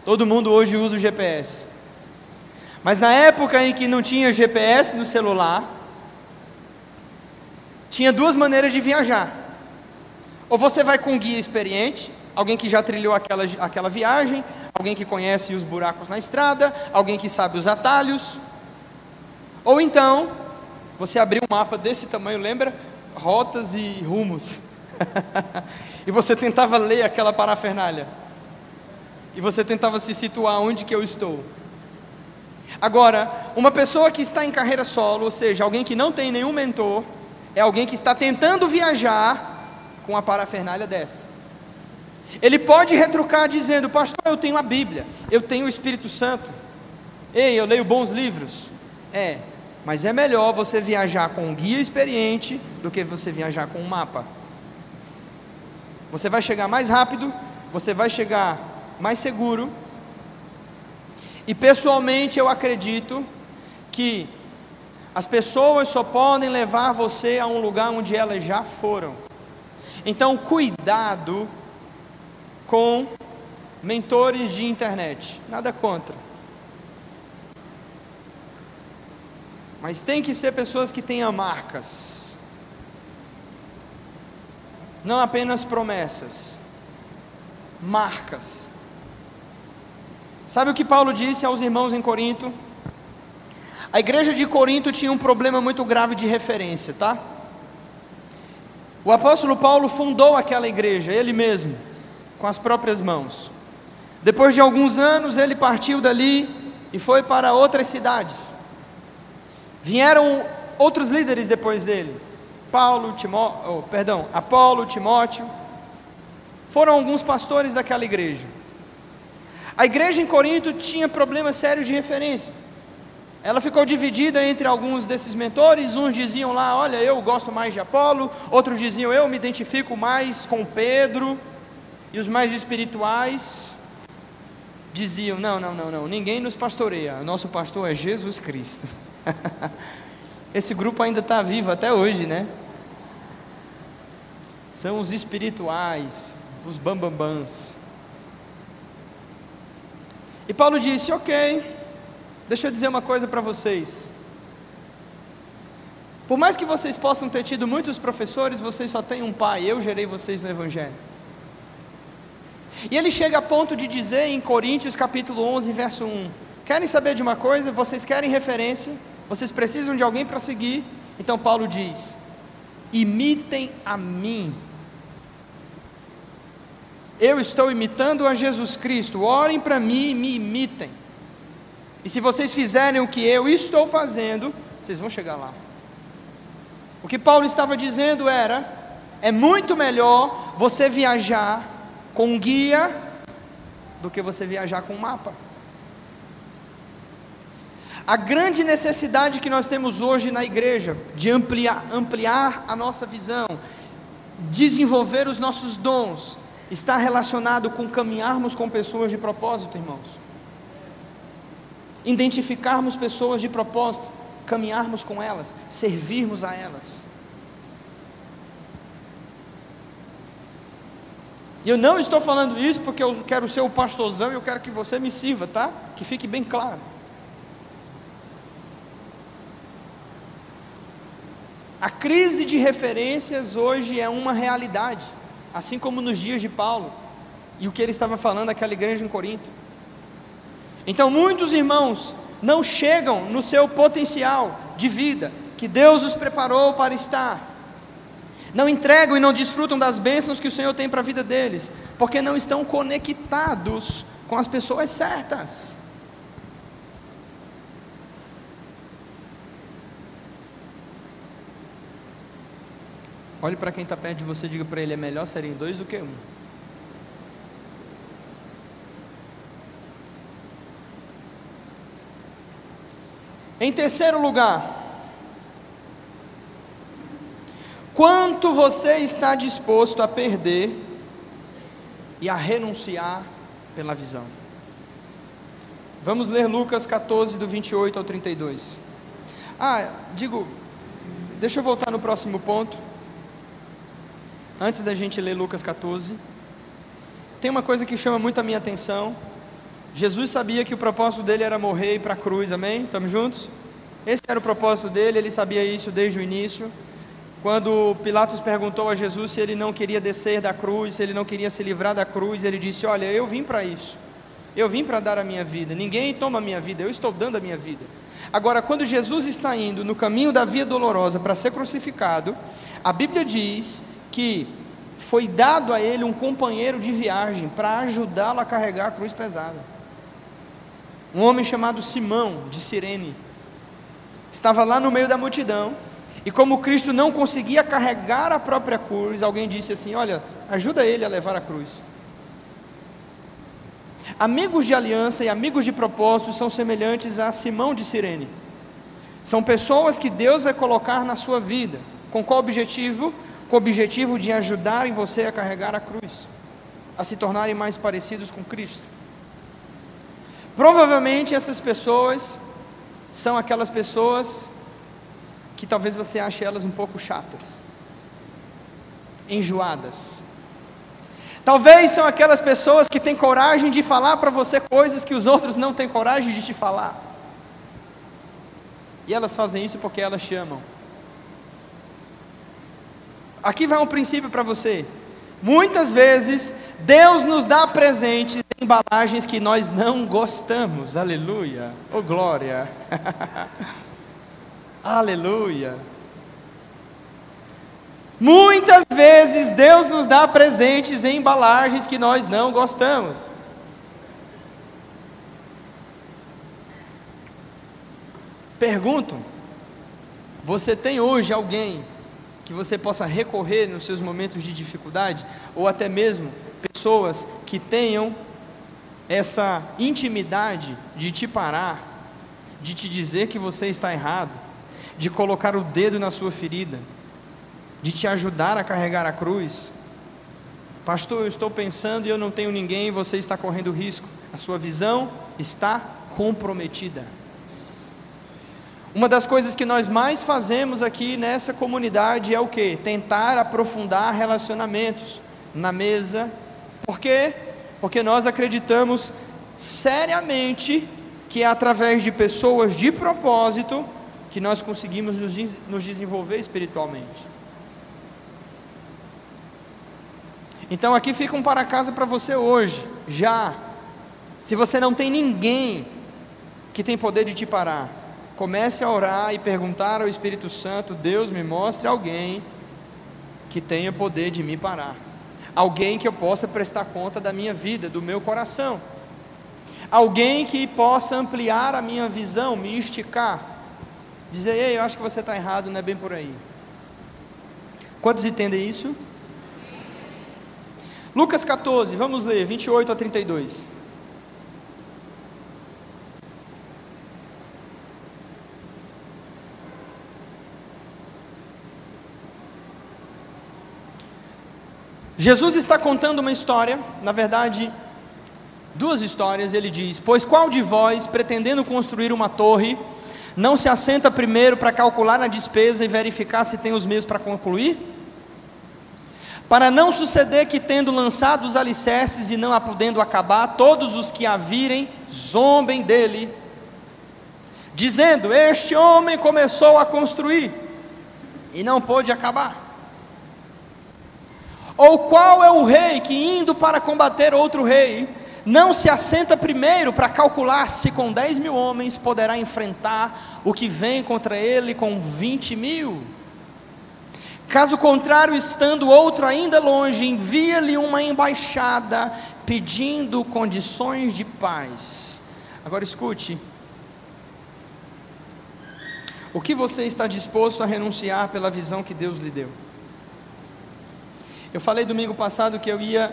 Todo mundo hoje usa o GPS. Mas na época em que não tinha GPS no celular, tinha duas maneiras de viajar. Ou você vai com um guia experiente, alguém que já trilhou aquela, aquela viagem, alguém que conhece os buracos na estrada, alguém que sabe os atalhos. Ou então, você abriu um mapa desse tamanho, lembra? Rotas e rumos. e você tentava ler aquela parafernália. E você tentava se situar onde que eu estou. Agora, uma pessoa que está em carreira solo, ou seja, alguém que não tem nenhum mentor, é alguém que está tentando viajar com a parafernália dessa. Ele pode retrucar dizendo: Pastor, eu tenho a Bíblia, eu tenho o Espírito Santo, ei, eu leio bons livros. É, mas é melhor você viajar com um guia experiente do que você viajar com um mapa. Você vai chegar mais rápido, você vai chegar mais seguro e pessoalmente eu acredito que as pessoas só podem levar você a um lugar onde elas já foram. Então, cuidado com mentores de internet. Nada contra. Mas tem que ser pessoas que tenham marcas. Não apenas promessas. Marcas. Sabe o que Paulo disse aos irmãos em Corinto? A igreja de Corinto tinha um problema muito grave de referência, tá? O apóstolo Paulo fundou aquela igreja, ele mesmo, com as próprias mãos. Depois de alguns anos, ele partiu dali e foi para outras cidades. Vieram outros líderes depois dele. Paulo, Timó, oh, perdão, Apolo, Timóteo. Foram alguns pastores daquela igreja. A igreja em Corinto tinha problemas sérios de referência. Ela ficou dividida entre alguns desses mentores. Uns diziam lá: Olha, eu gosto mais de Apolo. Outros diziam: Eu me identifico mais com Pedro. E os mais espirituais diziam: Não, não, não, não. Ninguém nos pastoreia. Nosso pastor é Jesus Cristo. Esse grupo ainda está vivo até hoje, né? São os espirituais, os bambambãs. E Paulo disse: Ok, deixa eu dizer uma coisa para vocês. Por mais que vocês possam ter tido muitos professores, vocês só têm um pai, eu gerei vocês no Evangelho. E ele chega a ponto de dizer em Coríntios capítulo 11, verso 1: Querem saber de uma coisa? Vocês querem referência? Vocês precisam de alguém para seguir? Então Paulo diz: Imitem a mim eu estou imitando a Jesus Cristo, orem para mim e me imitem. E se vocês fizerem o que eu estou fazendo, vocês vão chegar lá. O que Paulo estava dizendo era: é muito melhor você viajar com um guia do que você viajar com um mapa. A grande necessidade que nós temos hoje na igreja de ampliar, ampliar a nossa visão, desenvolver os nossos dons, está relacionado com caminharmos com pessoas de propósito, irmãos. Identificarmos pessoas de propósito, caminharmos com elas, servirmos a elas. E eu não estou falando isso porque eu quero ser o pastorzão e eu quero que você me sirva, tá? Que fique bem claro. A crise de referências hoje é uma realidade, assim como nos dias de Paulo e o que ele estava falando àquela igreja em Corinto. Então, muitos irmãos não chegam no seu potencial de vida que Deus os preparou para estar. Não entregam e não desfrutam das bênçãos que o Senhor tem para a vida deles, porque não estão conectados com as pessoas certas. Olhe para quem está perto de você e diga para ele: é melhor serem dois do que um. Em terceiro lugar, quanto você está disposto a perder e a renunciar pela visão? Vamos ler Lucas 14, do 28 ao 32. Ah, digo, deixa eu voltar no próximo ponto antes da gente ler Lucas 14, tem uma coisa que chama muito a minha atenção. Jesus sabia que o propósito dele era morrer e ir para a cruz, amém? Estamos juntos? Esse era o propósito dele, ele sabia isso desde o início. Quando Pilatos perguntou a Jesus se ele não queria descer da cruz, se ele não queria se livrar da cruz, ele disse: Olha, eu vim para isso. Eu vim para dar a minha vida. Ninguém toma a minha vida, eu estou dando a minha vida. Agora, quando Jesus está indo no caminho da via dolorosa para ser crucificado, a Bíblia diz que foi dado a ele um companheiro de viagem para ajudá-lo a carregar a cruz pesada. Um homem chamado Simão, de Cirene, estava lá no meio da multidão, e como Cristo não conseguia carregar a própria cruz, alguém disse assim: Olha, ajuda ele a levar a cruz. Amigos de aliança e amigos de propósito são semelhantes a Simão de Cirene. São pessoas que Deus vai colocar na sua vida. Com qual objetivo? com o objetivo de ajudarem você a carregar a cruz, a se tornarem mais parecidos com Cristo. Provavelmente essas pessoas são aquelas pessoas que talvez você ache elas um pouco chatas, enjoadas. Talvez são aquelas pessoas que têm coragem de falar para você coisas que os outros não têm coragem de te falar. E elas fazem isso porque elas chamam. Aqui vai um princípio para você. Muitas vezes, Deus nos dá presentes embalagens que nós não gostamos. Aleluia. Oh glória. Aleluia. Muitas vezes Deus nos dá presentes em embalagens que nós não gostamos. Pergunto: você tem hoje alguém que você possa recorrer nos seus momentos de dificuldade, ou até mesmo pessoas que tenham essa intimidade de te parar, de te dizer que você está errado, de colocar o dedo na sua ferida, de te ajudar a carregar a cruz. Pastor, eu estou pensando e eu não tenho ninguém, você está correndo risco. A sua visão está comprometida. Uma das coisas que nós mais fazemos aqui nessa comunidade é o que? Tentar aprofundar relacionamentos na mesa. Por quê? Porque nós acreditamos seriamente que é através de pessoas de propósito que nós conseguimos nos desenvolver espiritualmente. Então aqui fica um para casa para você hoje, já. Se você não tem ninguém que tem poder de te parar, Comece a orar e perguntar ao Espírito Santo: Deus me mostre alguém que tenha poder de me parar, alguém que eu possa prestar conta da minha vida, do meu coração, alguém que possa ampliar a minha visão, me esticar, dizer: Ei, eu acho que você está errado, não é bem por aí. Quantos entendem isso? Lucas 14, vamos ler, 28 a 32. Jesus está contando uma história, na verdade, duas histórias. Ele diz: Pois qual de vós, pretendendo construir uma torre, não se assenta primeiro para calcular a despesa e verificar se tem os meios para concluir? para não suceder que, tendo lançado os alicerces e não a podendo acabar, todos os que a virem zombem dele, dizendo: Este homem começou a construir e não pôde acabar. Ou qual é o rei que, indo para combater outro rei, não se assenta primeiro para calcular se com 10 mil homens poderá enfrentar o que vem contra ele com 20 mil? Caso contrário, estando outro ainda longe, envia-lhe uma embaixada pedindo condições de paz. Agora escute. O que você está disposto a renunciar pela visão que Deus lhe deu? Eu falei domingo passado que eu ia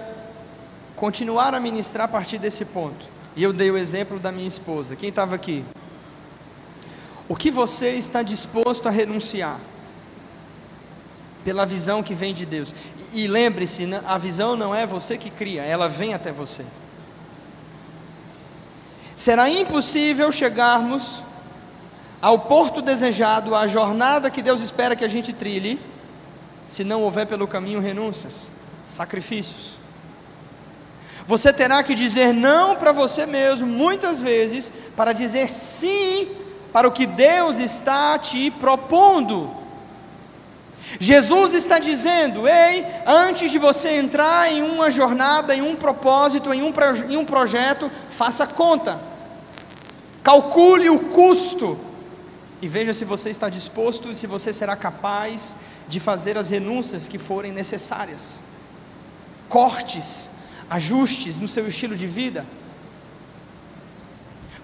continuar a ministrar a partir desse ponto. E eu dei o exemplo da minha esposa. Quem estava aqui? O que você está disposto a renunciar? Pela visão que vem de Deus. E, lembre-se, a visão não é você que cria, ela vem até você. Será impossível chegarmos ao porto desejado, à jornada que Deus espera que a gente trilhe, se não houver pelo caminho renúncias, sacrifícios. Você terá que dizer não para você mesmo, muitas vezes, para dizer sim para o que Deus está te propondo. Jesus está dizendo: ei, antes de você entrar em uma jornada, em um propósito, em um, em um projeto, faça conta, calcule o custo e veja se você está disposto e se você será capaz de fazer as renúncias que forem necessárias, cortes ajustes no seu estilo de vida,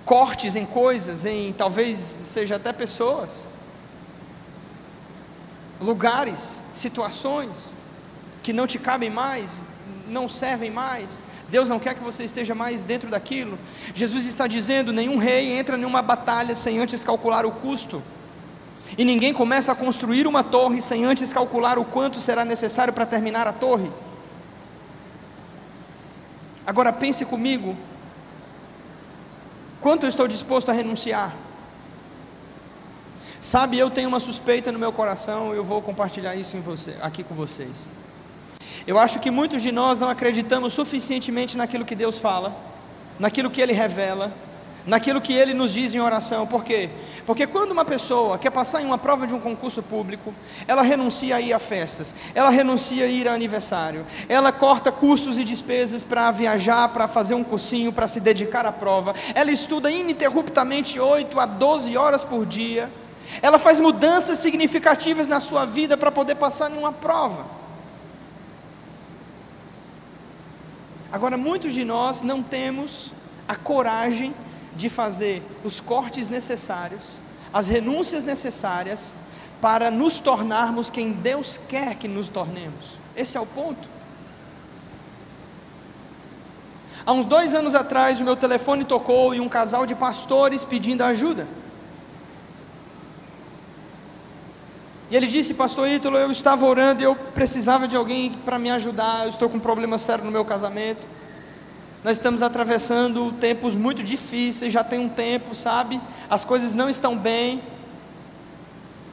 cortes em coisas, em talvez seja até pessoas, lugares, situações que não te cabem mais, não servem mais. Deus não quer que você esteja mais dentro daquilo. Jesus está dizendo: nenhum rei entra numa batalha sem antes calcular o custo. E ninguém começa a construir uma torre sem antes calcular o quanto será necessário para terminar a torre. Agora pense comigo, quanto eu estou disposto a renunciar? Sabe, eu tenho uma suspeita no meu coração, eu vou compartilhar isso você, aqui com vocês. Eu acho que muitos de nós não acreditamos suficientemente naquilo que Deus fala, naquilo que Ele revela, naquilo que Ele nos diz em oração. Por quê? Porque quando uma pessoa quer passar em uma prova de um concurso público, ela renuncia a ir a festas, ela renuncia a ir a aniversário, ela corta custos e despesas para viajar, para fazer um cursinho, para se dedicar à prova, ela estuda ininterruptamente 8 a 12 horas por dia, ela faz mudanças significativas na sua vida para poder passar em uma prova. Agora, muitos de nós não temos a coragem de fazer os cortes necessários, as renúncias necessárias para nos tornarmos quem Deus quer que nos tornemos. Esse é o ponto. Há uns dois anos atrás, o meu telefone tocou e um casal de pastores pedindo ajuda. E ele disse, pastor Ítalo, eu estava orando e eu precisava de alguém para me ajudar, eu estou com um problema sério no meu casamento. Nós estamos atravessando tempos muito difíceis, já tem um tempo, sabe? As coisas não estão bem.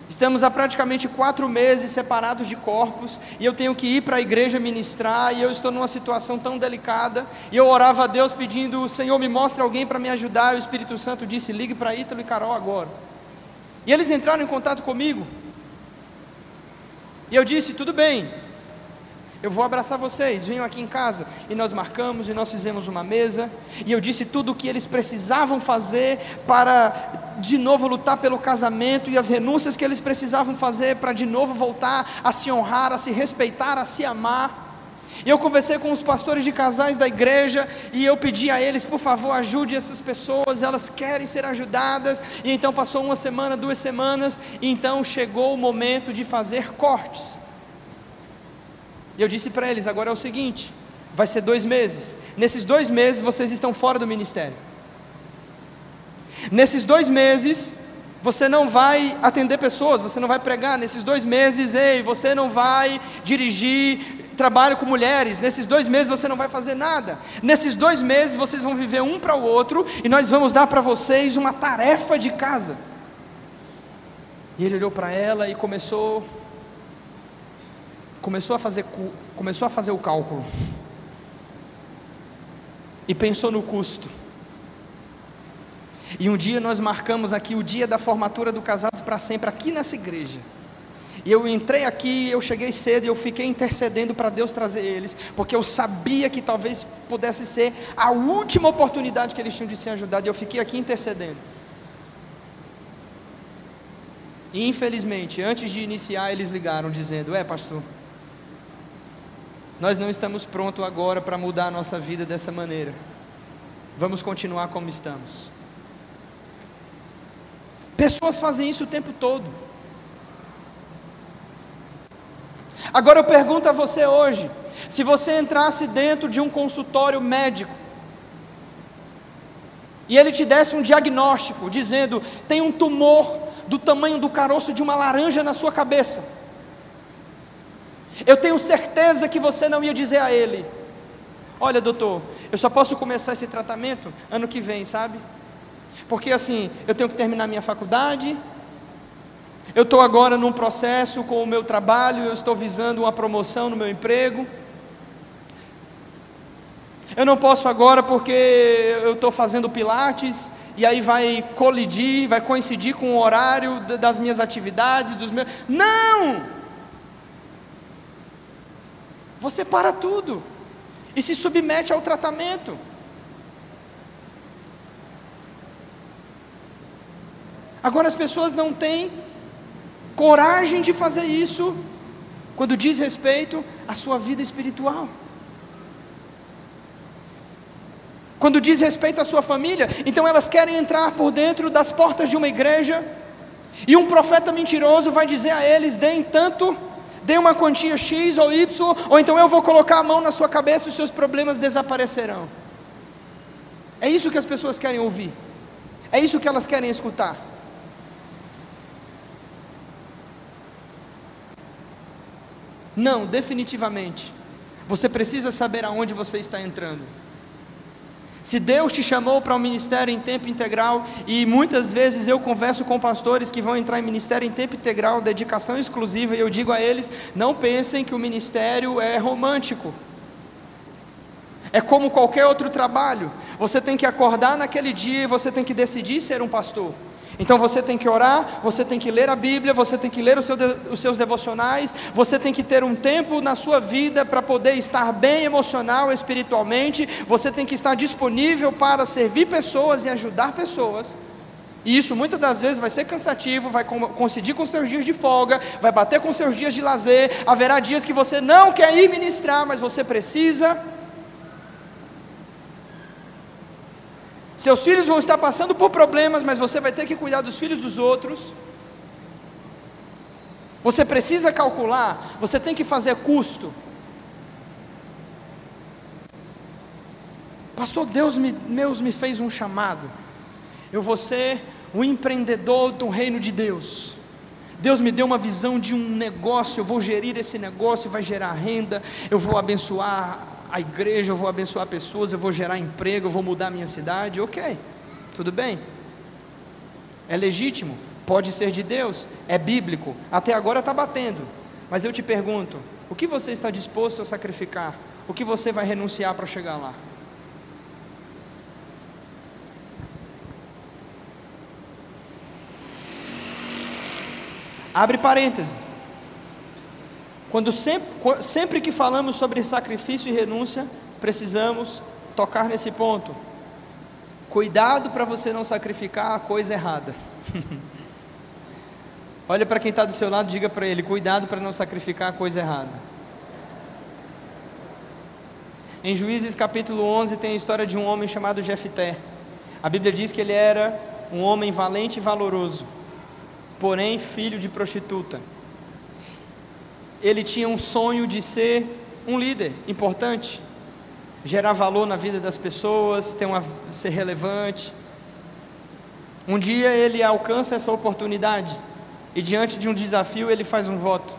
Estamos há praticamente quatro meses separados de corpos, e eu tenho que ir para a igreja ministrar, e eu estou numa situação tão delicada. E eu orava a Deus pedindo: Senhor, me mostre alguém para me ajudar. E o Espírito Santo disse: ligue para Ítalo e Carol agora. E eles entraram em contato comigo. E eu disse: tudo bem, eu vou abraçar vocês, venham aqui em casa. E nós marcamos e nós fizemos uma mesa. E eu disse tudo o que eles precisavam fazer para de novo lutar pelo casamento e as renúncias que eles precisavam fazer para de novo voltar a se honrar, a se respeitar, a se amar. E eu conversei com os pastores de casais da igreja e eu pedi a eles, por favor, ajude essas pessoas, elas querem ser ajudadas. E então passou uma semana, duas semanas, e então chegou o momento de fazer cortes. E eu disse para eles: agora é o seguinte, vai ser dois meses. Nesses dois meses vocês estão fora do ministério. Nesses dois meses você não vai atender pessoas, você não vai pregar. Nesses dois meses, ei, você não vai dirigir trabalho com mulheres. Nesses dois meses você não vai fazer nada. Nesses dois meses vocês vão viver um para o outro e nós vamos dar para vocês uma tarefa de casa. E ele olhou para ela e começou começou a fazer, começou a fazer o cálculo e pensou no custo. E um dia nós marcamos aqui o dia da formatura do Casados para Sempre, aqui nessa igreja. E eu entrei aqui, eu cheguei cedo e eu fiquei intercedendo para Deus trazer eles, porque eu sabia que talvez pudesse ser a última oportunidade que eles tinham de ser ajudados, e eu fiquei aqui intercedendo. E infelizmente, antes de iniciar, eles ligaram dizendo: É, pastor, nós não estamos prontos agora para mudar a nossa vida dessa maneira. Vamos continuar como estamos. Pessoas fazem isso o tempo todo. Agora eu pergunto a você hoje: se você entrasse dentro de um consultório médico e ele te desse um diagnóstico dizendo tem um tumor do tamanho do caroço de uma laranja na sua cabeça, eu tenho certeza que você não ia dizer a ele: Olha, doutor, eu só posso começar esse tratamento ano que vem, sabe? Porque assim, eu tenho que terminar minha faculdade, eu estou agora num processo com o meu trabalho, eu estou visando uma promoção no meu emprego. Eu não posso agora porque eu estou fazendo pilates e aí vai colidir, vai coincidir com o horário das minhas atividades, dos meus. Não! Você para tudo e se submete ao tratamento. Agora as pessoas não têm coragem de fazer isso quando diz respeito à sua vida espiritual. Quando diz respeito à sua família, então elas querem entrar por dentro das portas de uma igreja, e um profeta mentiroso vai dizer a eles: deem tanto, deem uma quantia X ou Y, ou então eu vou colocar a mão na sua cabeça e os seus problemas desaparecerão. É isso que as pessoas querem ouvir, é isso que elas querem escutar. Não, definitivamente. Você precisa saber aonde você está entrando. Se Deus te chamou para um ministério em tempo integral, e muitas vezes eu converso com pastores que vão entrar em ministério em tempo integral, dedicação exclusiva, e eu digo a eles: não pensem que o ministério é romântico. É como qualquer outro trabalho. Você tem que acordar naquele dia e você tem que decidir ser um pastor. Então você tem que orar, você tem que ler a Bíblia, você tem que ler os seus devocionais, você tem que ter um tempo na sua vida para poder estar bem emocional, espiritualmente, você tem que estar disponível para servir pessoas e ajudar pessoas. E isso muitas das vezes vai ser cansativo, vai coincidir com seus dias de folga, vai bater com seus dias de lazer. Haverá dias que você não quer ir ministrar, mas você precisa Seus filhos vão estar passando por problemas, mas você vai ter que cuidar dos filhos dos outros. Você precisa calcular, você tem que fazer custo. Pastor, Deus me, Deus me fez um chamado. Eu vou ser um empreendedor do reino de Deus. Deus me deu uma visão de um negócio, eu vou gerir esse negócio, vai gerar renda, eu vou abençoar a igreja, eu vou abençoar pessoas, eu vou gerar emprego, eu vou mudar a minha cidade, ok, tudo bem, é legítimo, pode ser de Deus, é bíblico, até agora está batendo, mas eu te pergunto: o que você está disposto a sacrificar? O que você vai renunciar para chegar lá? Abre parênteses. Quando sempre, sempre que falamos sobre sacrifício e renúncia, precisamos tocar nesse ponto. Cuidado para você não sacrificar a coisa errada. Olha para quem está do seu lado, diga para ele: cuidado para não sacrificar a coisa errada. Em Juízes capítulo 11 tem a história de um homem chamado Jefté. A Bíblia diz que ele era um homem valente e valoroso, porém filho de prostituta ele tinha um sonho de ser um líder importante, gerar valor na vida das pessoas, ter uma, ser relevante. Um dia ele alcança essa oportunidade e diante de um desafio ele faz um voto.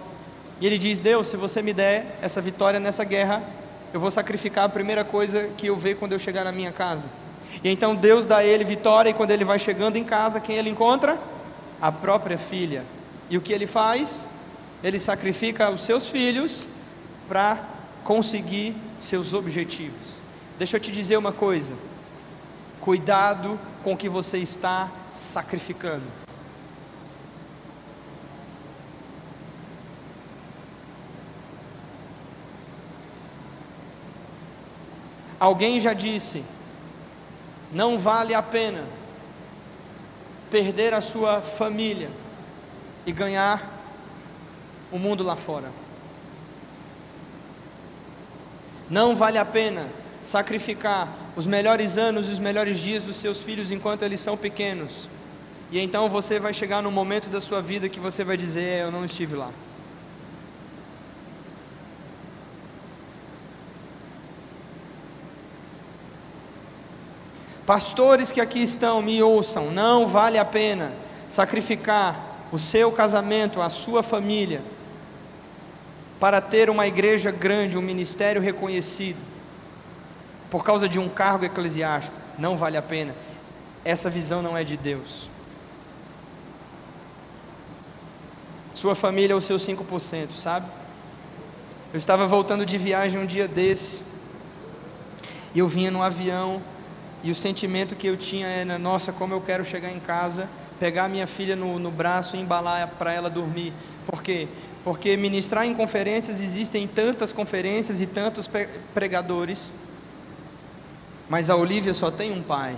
E ele diz: Deus, se você me der essa vitória nessa guerra, eu vou sacrificar a primeira coisa que eu ver quando eu chegar na minha casa. E então Deus dá a ele vitória, e quando ele vai chegando em casa, quem ele encontra? A própria filha. E o que ele faz? Ele sacrifica os seus filhos para conseguir seus objetivos. Deixa eu te dizer uma coisa: cuidado com o que você está sacrificando. Alguém já disse: não vale a pena perder a sua família e ganhar o mundo lá fora. Não vale a pena sacrificar os melhores anos e os melhores dias dos seus filhos enquanto eles são pequenos. E então você vai chegar no momento da sua vida que você vai dizer: é, Eu não estive lá. Pastores que aqui estão, me ouçam, não vale a pena sacrificar o seu casamento, a sua família, para ter uma igreja grande, um ministério reconhecido, por causa de um cargo eclesiástico. Não vale a pena. Essa visão não é de Deus. Sua família é o seu 5%, sabe? Eu estava voltando de viagem um dia desse, e eu vinha no avião e o sentimento que eu tinha era: nossa, como eu quero chegar em casa, pegar minha filha no, no braço e embalar para ela dormir. Por quê? Porque ministrar em conferências existem tantas conferências e tantos pregadores, mas a Olivia só tem um pai.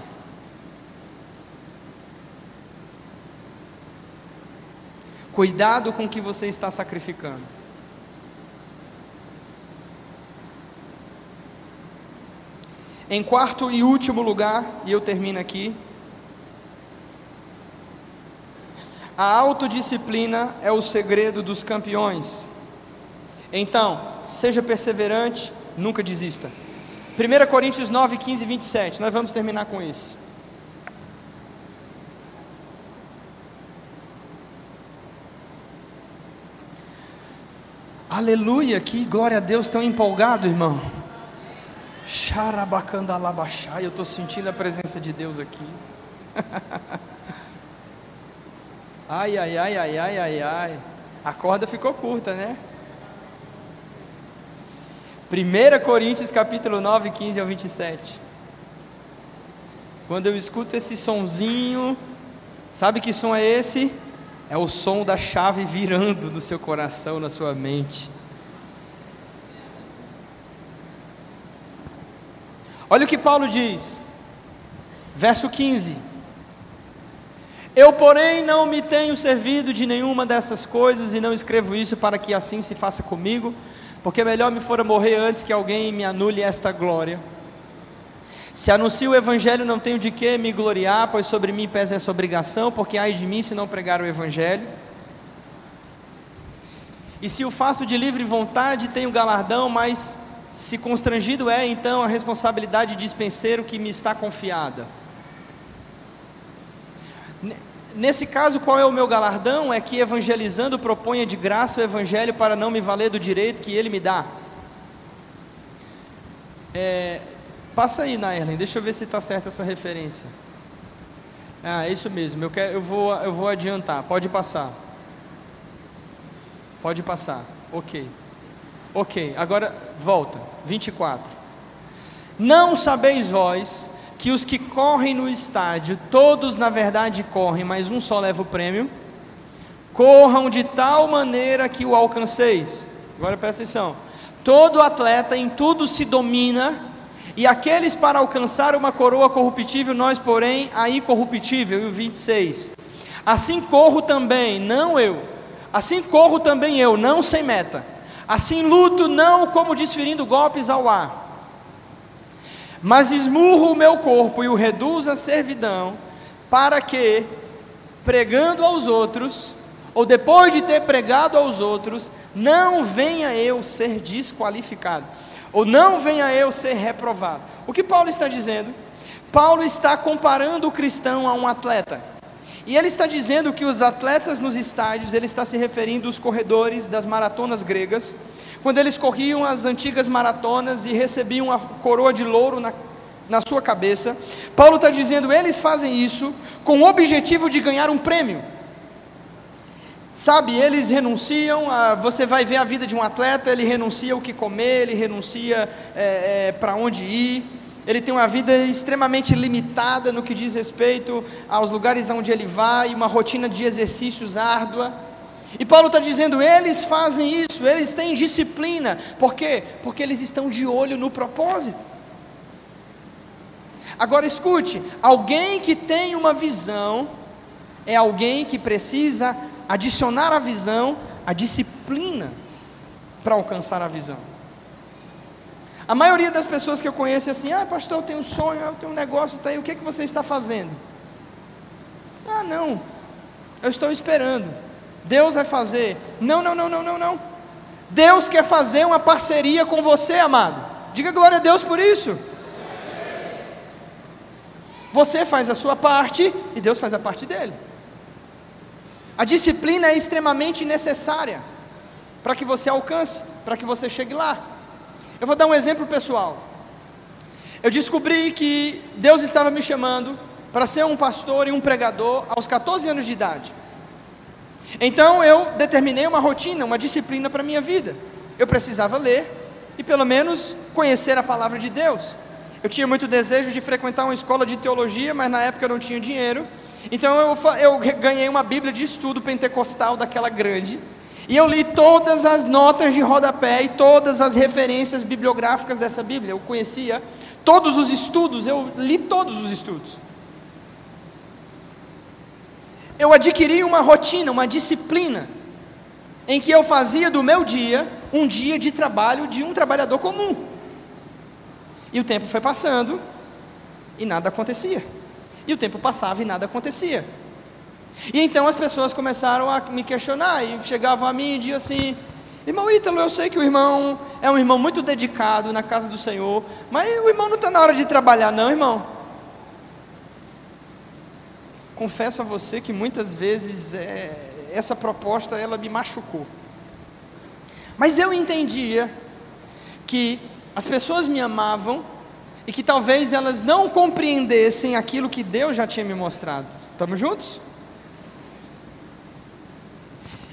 Cuidado com o que você está sacrificando. Em quarto e último lugar, e eu termino aqui, a autodisciplina é o segredo dos campeões. Então, seja perseverante, nunca desista. 1 Coríntios 9, 15 e 27, nós vamos terminar com isso. Aleluia, que glória a Deus, tão empolgado, irmão. Xarabacandalabachai, eu estou sentindo a presença de Deus aqui. ai, ai, ai, ai, ai, ai, ai. A corda ficou curta, né? 1 Coríntios capítulo 9, 15 ao 27. Quando eu escuto esse sonzinho, sabe que som é esse? É o som da chave virando no seu coração, na sua mente. Olha o que Paulo diz, verso 15: Eu, porém, não me tenho servido de nenhuma dessas coisas e não escrevo isso para que assim se faça comigo, porque melhor me fora morrer antes que alguém me anule esta glória. Se anuncio o Evangelho, não tenho de que me gloriar, pois sobre mim pesa essa obrigação, porque ai de mim se não pregar o Evangelho. E se o faço de livre vontade, tenho galardão, mas se constrangido é então a responsabilidade de dispenseiro que me está confiada. Nesse caso, qual é o meu galardão? É que evangelizando proponha de graça o evangelho para não me valer do direito que ele me dá. É, passa aí, Nairlen, deixa eu ver se está certa essa referência. Ah, é isso mesmo, eu, quero, eu, vou, eu vou adiantar, pode passar. Pode passar, ok. Ok, agora volta. 24. Não sabeis vós que os que correm no estádio, todos na verdade correm, mas um só leva o prêmio? Corram de tal maneira que o alcanceis. Agora presta atenção. Todo atleta em tudo se domina, e aqueles para alcançar uma coroa corruptível, nós, porém, a incorruptível. E o 26. Assim corro também, não eu. Assim corro também eu, não sem meta Assim luto não como desferindo golpes ao ar, mas esmurro o meu corpo e o reduzo à servidão, para que, pregando aos outros, ou depois de ter pregado aos outros, não venha eu ser desqualificado, ou não venha eu ser reprovado. O que Paulo está dizendo? Paulo está comparando o cristão a um atleta. E ele está dizendo que os atletas nos estádios, ele está se referindo aos corredores das maratonas gregas, quando eles corriam as antigas maratonas e recebiam a coroa de louro na, na sua cabeça. Paulo está dizendo, eles fazem isso com o objetivo de ganhar um prêmio. Sabe, eles renunciam, a, você vai ver a vida de um atleta, ele renuncia o que comer, ele renuncia é, é, para onde ir, ele tem uma vida extremamente limitada no que diz respeito aos lugares onde ele vai, uma rotina de exercícios árdua. E Paulo está dizendo: eles fazem isso, eles têm disciplina. Por quê? Porque eles estão de olho no propósito. Agora escute: alguém que tem uma visão é alguém que precisa adicionar à visão a disciplina para alcançar a visão. A maioria das pessoas que eu conheço é assim: ah, pastor, eu tenho um sonho, eu tenho um negócio, tá aí, o que, é que você está fazendo? Ah, não, eu estou esperando. Deus vai fazer. Não, não, não, não, não, não. Deus quer fazer uma parceria com você, amado. Diga glória a Deus por isso. Você faz a sua parte e Deus faz a parte dele. A disciplina é extremamente necessária para que você alcance, para que você chegue lá. Eu vou dar um exemplo pessoal. Eu descobri que Deus estava me chamando para ser um pastor e um pregador aos 14 anos de idade. Então eu determinei uma rotina, uma disciplina para a minha vida. Eu precisava ler e pelo menos conhecer a palavra de Deus. Eu tinha muito desejo de frequentar uma escola de teologia, mas na época eu não tinha dinheiro. Então eu, eu ganhei uma Bíblia de estudo pentecostal daquela grande e eu li todas as notas de rodapé e todas as referências bibliográficas dessa Bíblia. Eu conhecia todos os estudos, eu li todos os estudos. Eu adquiri uma rotina, uma disciplina, em que eu fazia do meu dia um dia de trabalho de um trabalhador comum. E o tempo foi passando e nada acontecia. E o tempo passava e nada acontecia. E então as pessoas começaram a me questionar e chegavam a mim e diziam assim: Irmão Ítalo, eu sei que o irmão é um irmão muito dedicado na casa do Senhor, mas o irmão não está na hora de trabalhar, não, irmão. Confesso a você que muitas vezes é, essa proposta ela me machucou. Mas eu entendia que as pessoas me amavam e que talvez elas não compreendessem aquilo que Deus já tinha me mostrado. Estamos juntos?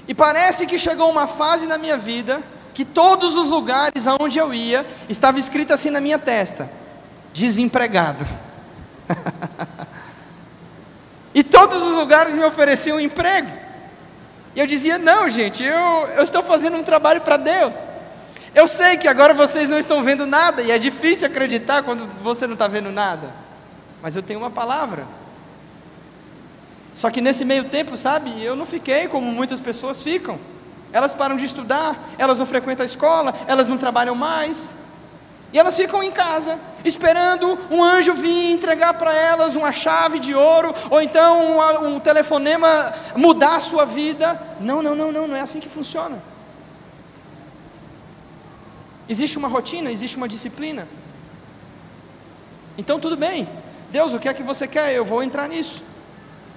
E parece que chegou uma fase na minha vida que todos os lugares aonde eu ia estava escrito assim na minha testa: desempregado. E todos os lugares me ofereciam emprego. E eu dizia: não, gente, eu, eu estou fazendo um trabalho para Deus. Eu sei que agora vocês não estão vendo nada, e é difícil acreditar quando você não está vendo nada, mas eu tenho uma palavra. Só que nesse meio tempo, sabe, eu não fiquei como muitas pessoas ficam. Elas param de estudar, elas não frequentam a escola, elas não trabalham mais. E elas ficam em casa, esperando um anjo vir entregar para elas uma chave de ouro, ou então um, um telefonema mudar a sua vida. Não, não, não, não, não é assim que funciona. Existe uma rotina, existe uma disciplina. Então tudo bem, Deus, o que é que você quer? Eu vou entrar nisso.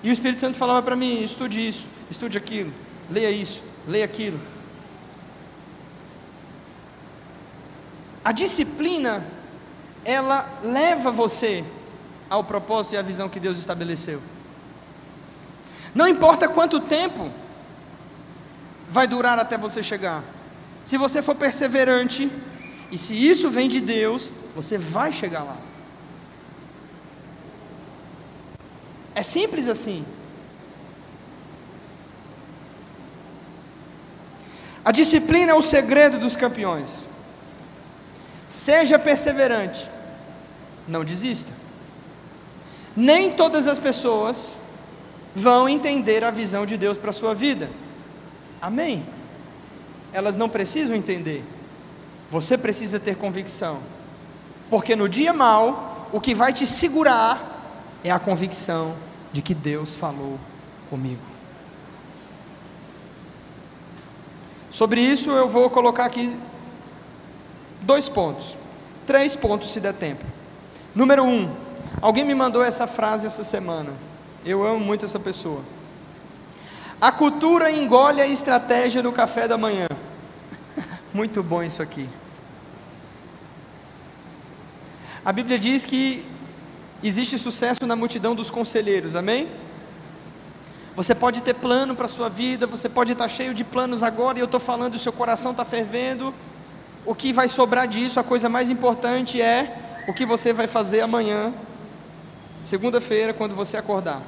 E o Espírito Santo falava para mim: estude isso, estude aquilo, leia isso, leia aquilo. A disciplina, ela leva você ao propósito e à visão que Deus estabeleceu. Não importa quanto tempo vai durar até você chegar. Se você for perseverante, e se isso vem de Deus, você vai chegar lá. É simples assim. A disciplina é o segredo dos campeões. Seja perseverante, não desista. Nem todas as pessoas vão entender a visão de Deus para a sua vida. Amém? Elas não precisam entender. Você precisa ter convicção. Porque no dia mal, o que vai te segurar é a convicção de que Deus falou comigo. Sobre isso eu vou colocar aqui dois pontos, três pontos se der tempo. Número um, alguém me mandou essa frase essa semana. Eu amo muito essa pessoa. A cultura engole a estratégia no café da manhã. muito bom isso aqui. A Bíblia diz que Existe sucesso na multidão dos conselheiros, amém? Você pode ter plano para a sua vida, você pode estar cheio de planos agora, e eu estou falando, seu coração está fervendo. O que vai sobrar disso, a coisa mais importante é o que você vai fazer amanhã, segunda-feira, quando você acordar.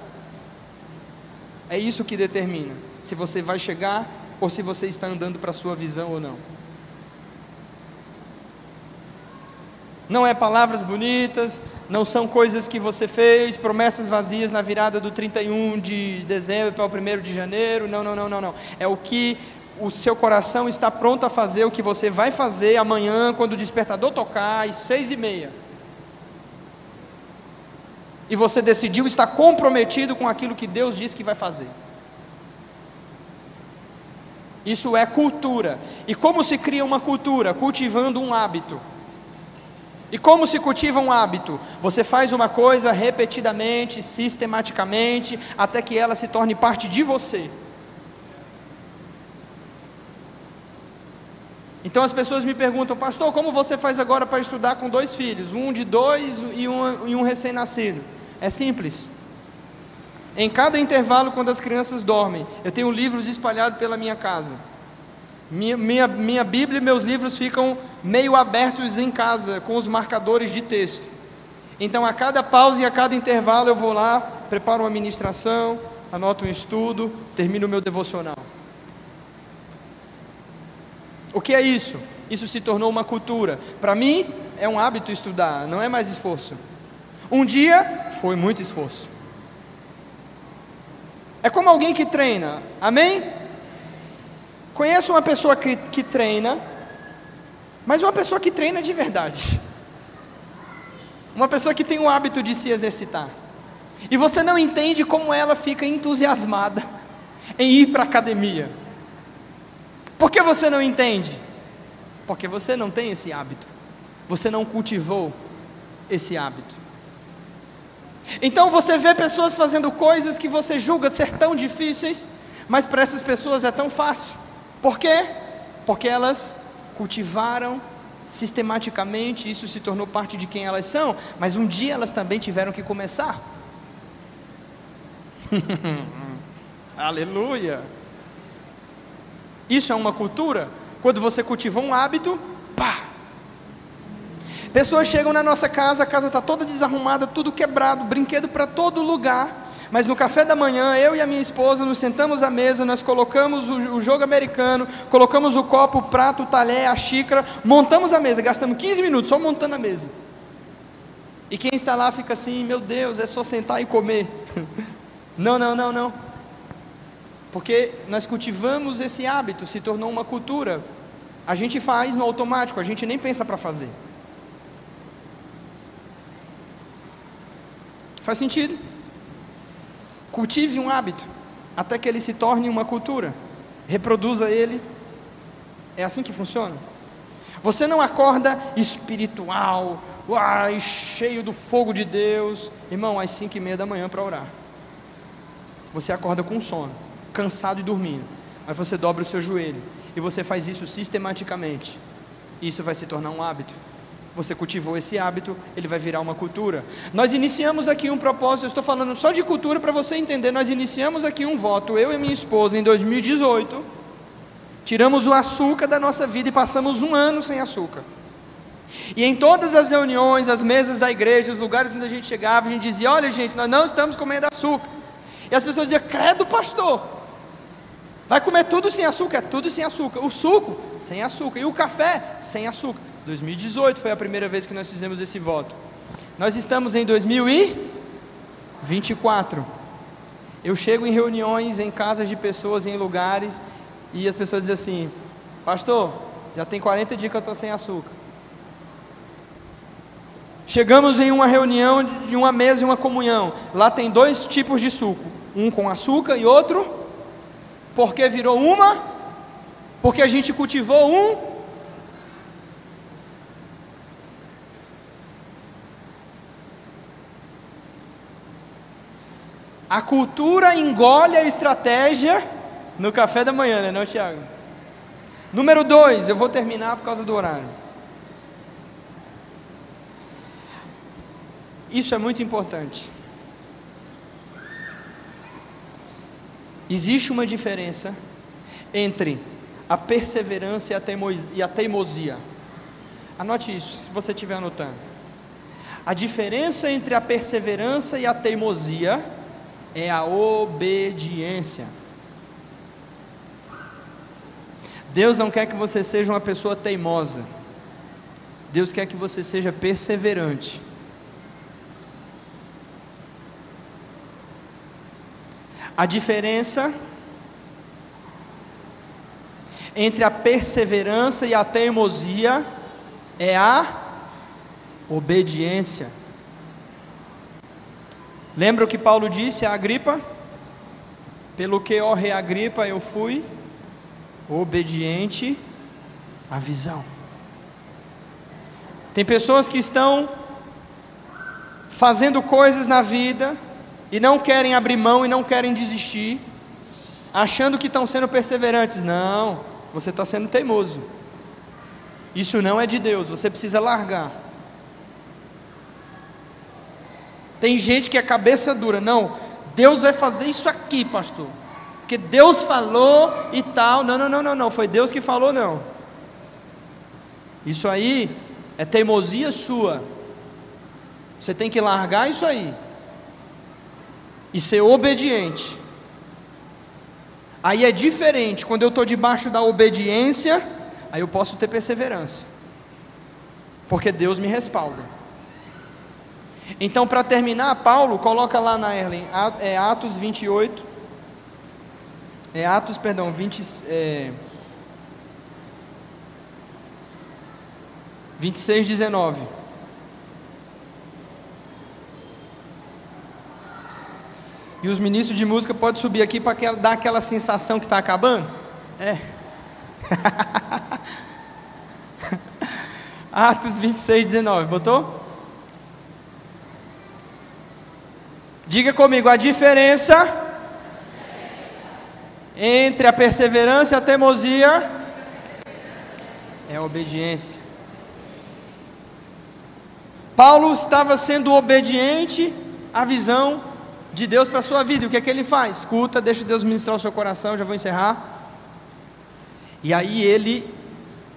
É isso que determina se você vai chegar ou se você está andando para a sua visão ou não. Não é palavras bonitas, não são coisas que você fez, promessas vazias na virada do 31 de dezembro para o 1 de janeiro. Não, não, não, não, não. É o que o seu coração está pronto a fazer, o que você vai fazer amanhã, quando o despertador tocar, às seis e meia. E você decidiu estar comprometido com aquilo que Deus diz que vai fazer. Isso é cultura. E como se cria uma cultura? Cultivando um hábito. E como se cultiva um hábito? Você faz uma coisa repetidamente, sistematicamente, até que ela se torne parte de você. Então as pessoas me perguntam, pastor, como você faz agora para estudar com dois filhos, um de dois e um, e um recém-nascido? É simples. Em cada intervalo, quando as crianças dormem, eu tenho livros espalhados pela minha casa. Minha, minha, minha Bíblia e meus livros ficam meio abertos em casa, com os marcadores de texto. Então, a cada pausa e a cada intervalo, eu vou lá, preparo uma ministração, anoto um estudo, termino o meu devocional. O que é isso? Isso se tornou uma cultura. Para mim, é um hábito estudar, não é mais esforço. Um dia, foi muito esforço. É como alguém que treina, amém? Conheço uma pessoa que, que treina, mas uma pessoa que treina de verdade. Uma pessoa que tem o hábito de se exercitar. E você não entende como ela fica entusiasmada em ir para a academia. Por que você não entende? Porque você não tem esse hábito. Você não cultivou esse hábito. Então você vê pessoas fazendo coisas que você julga ser tão difíceis, mas para essas pessoas é tão fácil. Por quê? Porque elas cultivaram sistematicamente, isso se tornou parte de quem elas são, mas um dia elas também tiveram que começar. Aleluia! Isso é uma cultura. Quando você cultivou um hábito, pá! Pessoas chegam na nossa casa, a casa está toda desarrumada, tudo quebrado, brinquedo para todo lugar. Mas no café da manhã, eu e a minha esposa nos sentamos à mesa, nós colocamos o, o jogo americano, colocamos o copo, o prato, o talher, a xícara, montamos a mesa, gastamos 15 minutos só montando a mesa. E quem está lá fica assim: meu Deus, é só sentar e comer. não, não, não, não. Porque nós cultivamos esse hábito, se tornou uma cultura. A gente faz no automático, a gente nem pensa para fazer. Faz sentido? Cultive um hábito até que ele se torne uma cultura. Reproduza ele. É assim que funciona. Você não acorda espiritual, uai, cheio do fogo de Deus, irmão, às cinco e meia da manhã para orar. Você acorda com sono, cansado e dormindo. Aí você dobra o seu joelho e você faz isso sistematicamente. Isso vai se tornar um hábito você cultivou esse hábito, ele vai virar uma cultura. Nós iniciamos aqui um propósito, eu estou falando só de cultura para você entender. Nós iniciamos aqui um voto, eu e minha esposa, em 2018. Tiramos o açúcar da nossa vida e passamos um ano sem açúcar. E em todas as reuniões, as mesas da igreja, os lugares onde a gente chegava, a gente dizia: Olha, gente, nós não estamos comendo açúcar. E as pessoas diziam: Credo, pastor, vai comer tudo sem açúcar? É tudo sem açúcar. O suco, sem açúcar. E o café, sem açúcar. 2018 foi a primeira vez que nós fizemos esse voto. Nós estamos em 2024. Eu chego em reuniões, em casas de pessoas, em lugares, e as pessoas dizem assim: Pastor, já tem 40 dias que eu estou sem açúcar. Chegamos em uma reunião de uma mesa e uma comunhão. Lá tem dois tipos de suco: um com açúcar e outro, porque virou uma, porque a gente cultivou um A cultura engole a estratégia no café da manhã, né, não, Tiago? Número dois, eu vou terminar por causa do horário. Isso é muito importante. Existe uma diferença entre a perseverança e a teimosia. Anote isso, se você estiver anotando. A diferença entre a perseverança e a teimosia é a obediência. Deus não quer que você seja uma pessoa teimosa. Deus quer que você seja perseverante. A diferença entre a perseverança e a teimosia é a obediência. Lembra o que Paulo disse a Agripa? Pelo que, ó rei Agripa, eu fui obediente à visão. Tem pessoas que estão fazendo coisas na vida e não querem abrir mão e não querem desistir, achando que estão sendo perseverantes. Não, você está sendo teimoso. Isso não é de Deus, você precisa largar. Tem gente que é cabeça dura, não, Deus vai fazer isso aqui, pastor porque Deus falou e tal. Não, não, não, não, não, foi Deus que falou, não. Isso aí é teimosia sua. Você tem que largar isso aí e ser obediente. Aí é diferente, quando eu estou debaixo da obediência, aí eu posso ter perseverança, porque Deus me respalda. Então, para terminar, Paulo coloca lá na Erlen, é Atos 28, é, Atos, perdão, 20, é, 26, 19. E os ministros de música podem subir aqui para dar aquela sensação que está acabando? É. Atos 26, 19. Botou? Diga comigo, a diferença entre a perseverança e a teimosia é a obediência. Paulo estava sendo obediente à visão de Deus para a sua vida. E o que é que ele faz? Escuta, deixa Deus ministrar o seu coração, já vou encerrar. E aí ele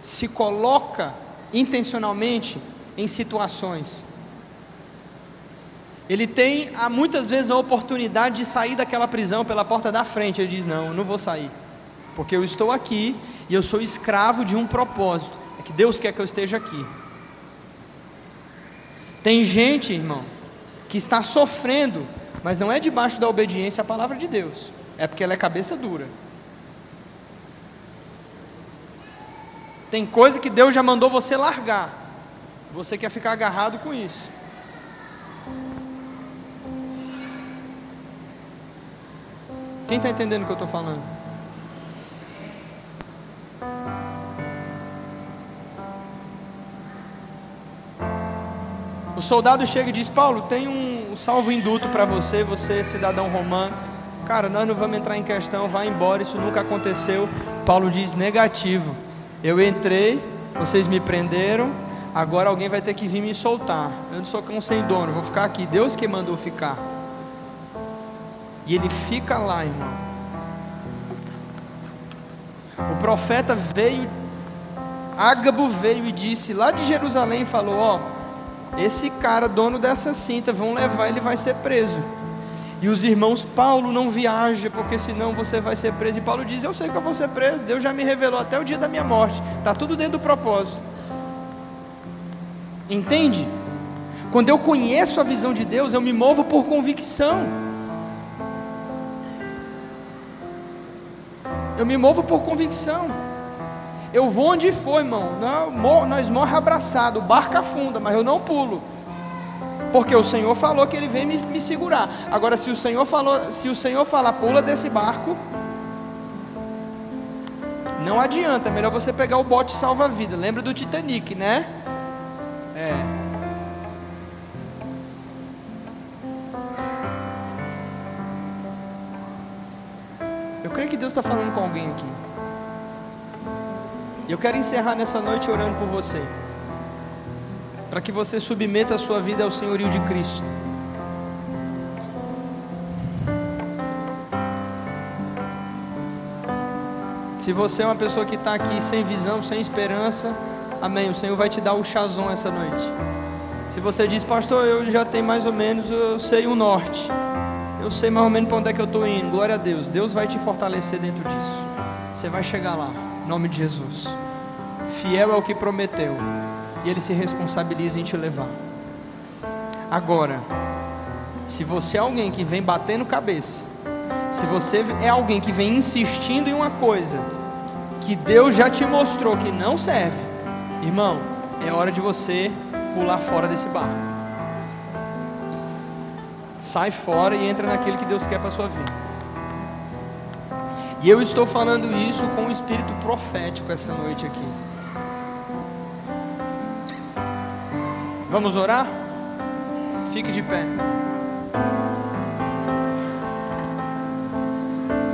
se coloca intencionalmente em situações ele tem muitas vezes a oportunidade de sair daquela prisão pela porta da frente. Ele diz: Não, eu não vou sair, porque eu estou aqui e eu sou escravo de um propósito. É que Deus quer que eu esteja aqui. Tem gente, irmão, que está sofrendo, mas não é debaixo da obediência à palavra de Deus, é porque ela é cabeça dura. Tem coisa que Deus já mandou você largar, você quer ficar agarrado com isso. Quem está entendendo o que eu estou falando? O soldado chega e diz: Paulo, tem um salvo-induto para você, você cidadão romano. Cara, nós não vamos entrar em questão, vai embora, isso nunca aconteceu. Paulo diz: negativo. Eu entrei, vocês me prenderam, agora alguém vai ter que vir me soltar. Eu não sou cão sem dono, vou ficar aqui. Deus que mandou ficar. E ele fica lá, irmão. O profeta veio, Ágabo veio e disse lá de Jerusalém, falou: Ó, esse cara, dono dessa cinta, vão levar, ele vai ser preso. E os irmãos, Paulo não viaja, porque senão você vai ser preso. E Paulo diz: Eu sei que eu vou ser preso, Deus já me revelou até o dia da minha morte, está tudo dentro do propósito. Entende? Quando eu conheço a visão de Deus, eu me movo por convicção. Eu me movo por convicção. Eu vou onde for, irmão. Nós morre abraçado, barca afunda, mas eu não pulo. Porque o Senhor falou que ele vem me, me segurar. Agora, se o Senhor falou, se o Senhor falar, pula desse barco, não adianta, é melhor você pegar o bote salva-vida. Lembra do Titanic, né? É. creio que Deus está falando com alguém aqui. Eu quero encerrar nessa noite orando por você. Para que você submeta a sua vida ao senhorio de Cristo. Se você é uma pessoa que está aqui sem visão, sem esperança, amém. O Senhor vai te dar o chazon essa noite. Se você diz, pastor, eu já tenho mais ou menos, eu sei o norte. Eu sei mais ou menos para onde é que eu estou indo. Glória a Deus. Deus vai te fortalecer dentro disso. Você vai chegar lá, em nome de Jesus. Fiel é o que prometeu. E Ele se responsabiliza em te levar. Agora, se você é alguém que vem batendo cabeça, se você é alguém que vem insistindo em uma coisa que Deus já te mostrou que não serve, irmão, é hora de você pular fora desse barco. Sai fora e entra naquele que Deus quer para sua vida. E eu estou falando isso com o espírito profético essa noite aqui. Vamos orar? Fique de pé.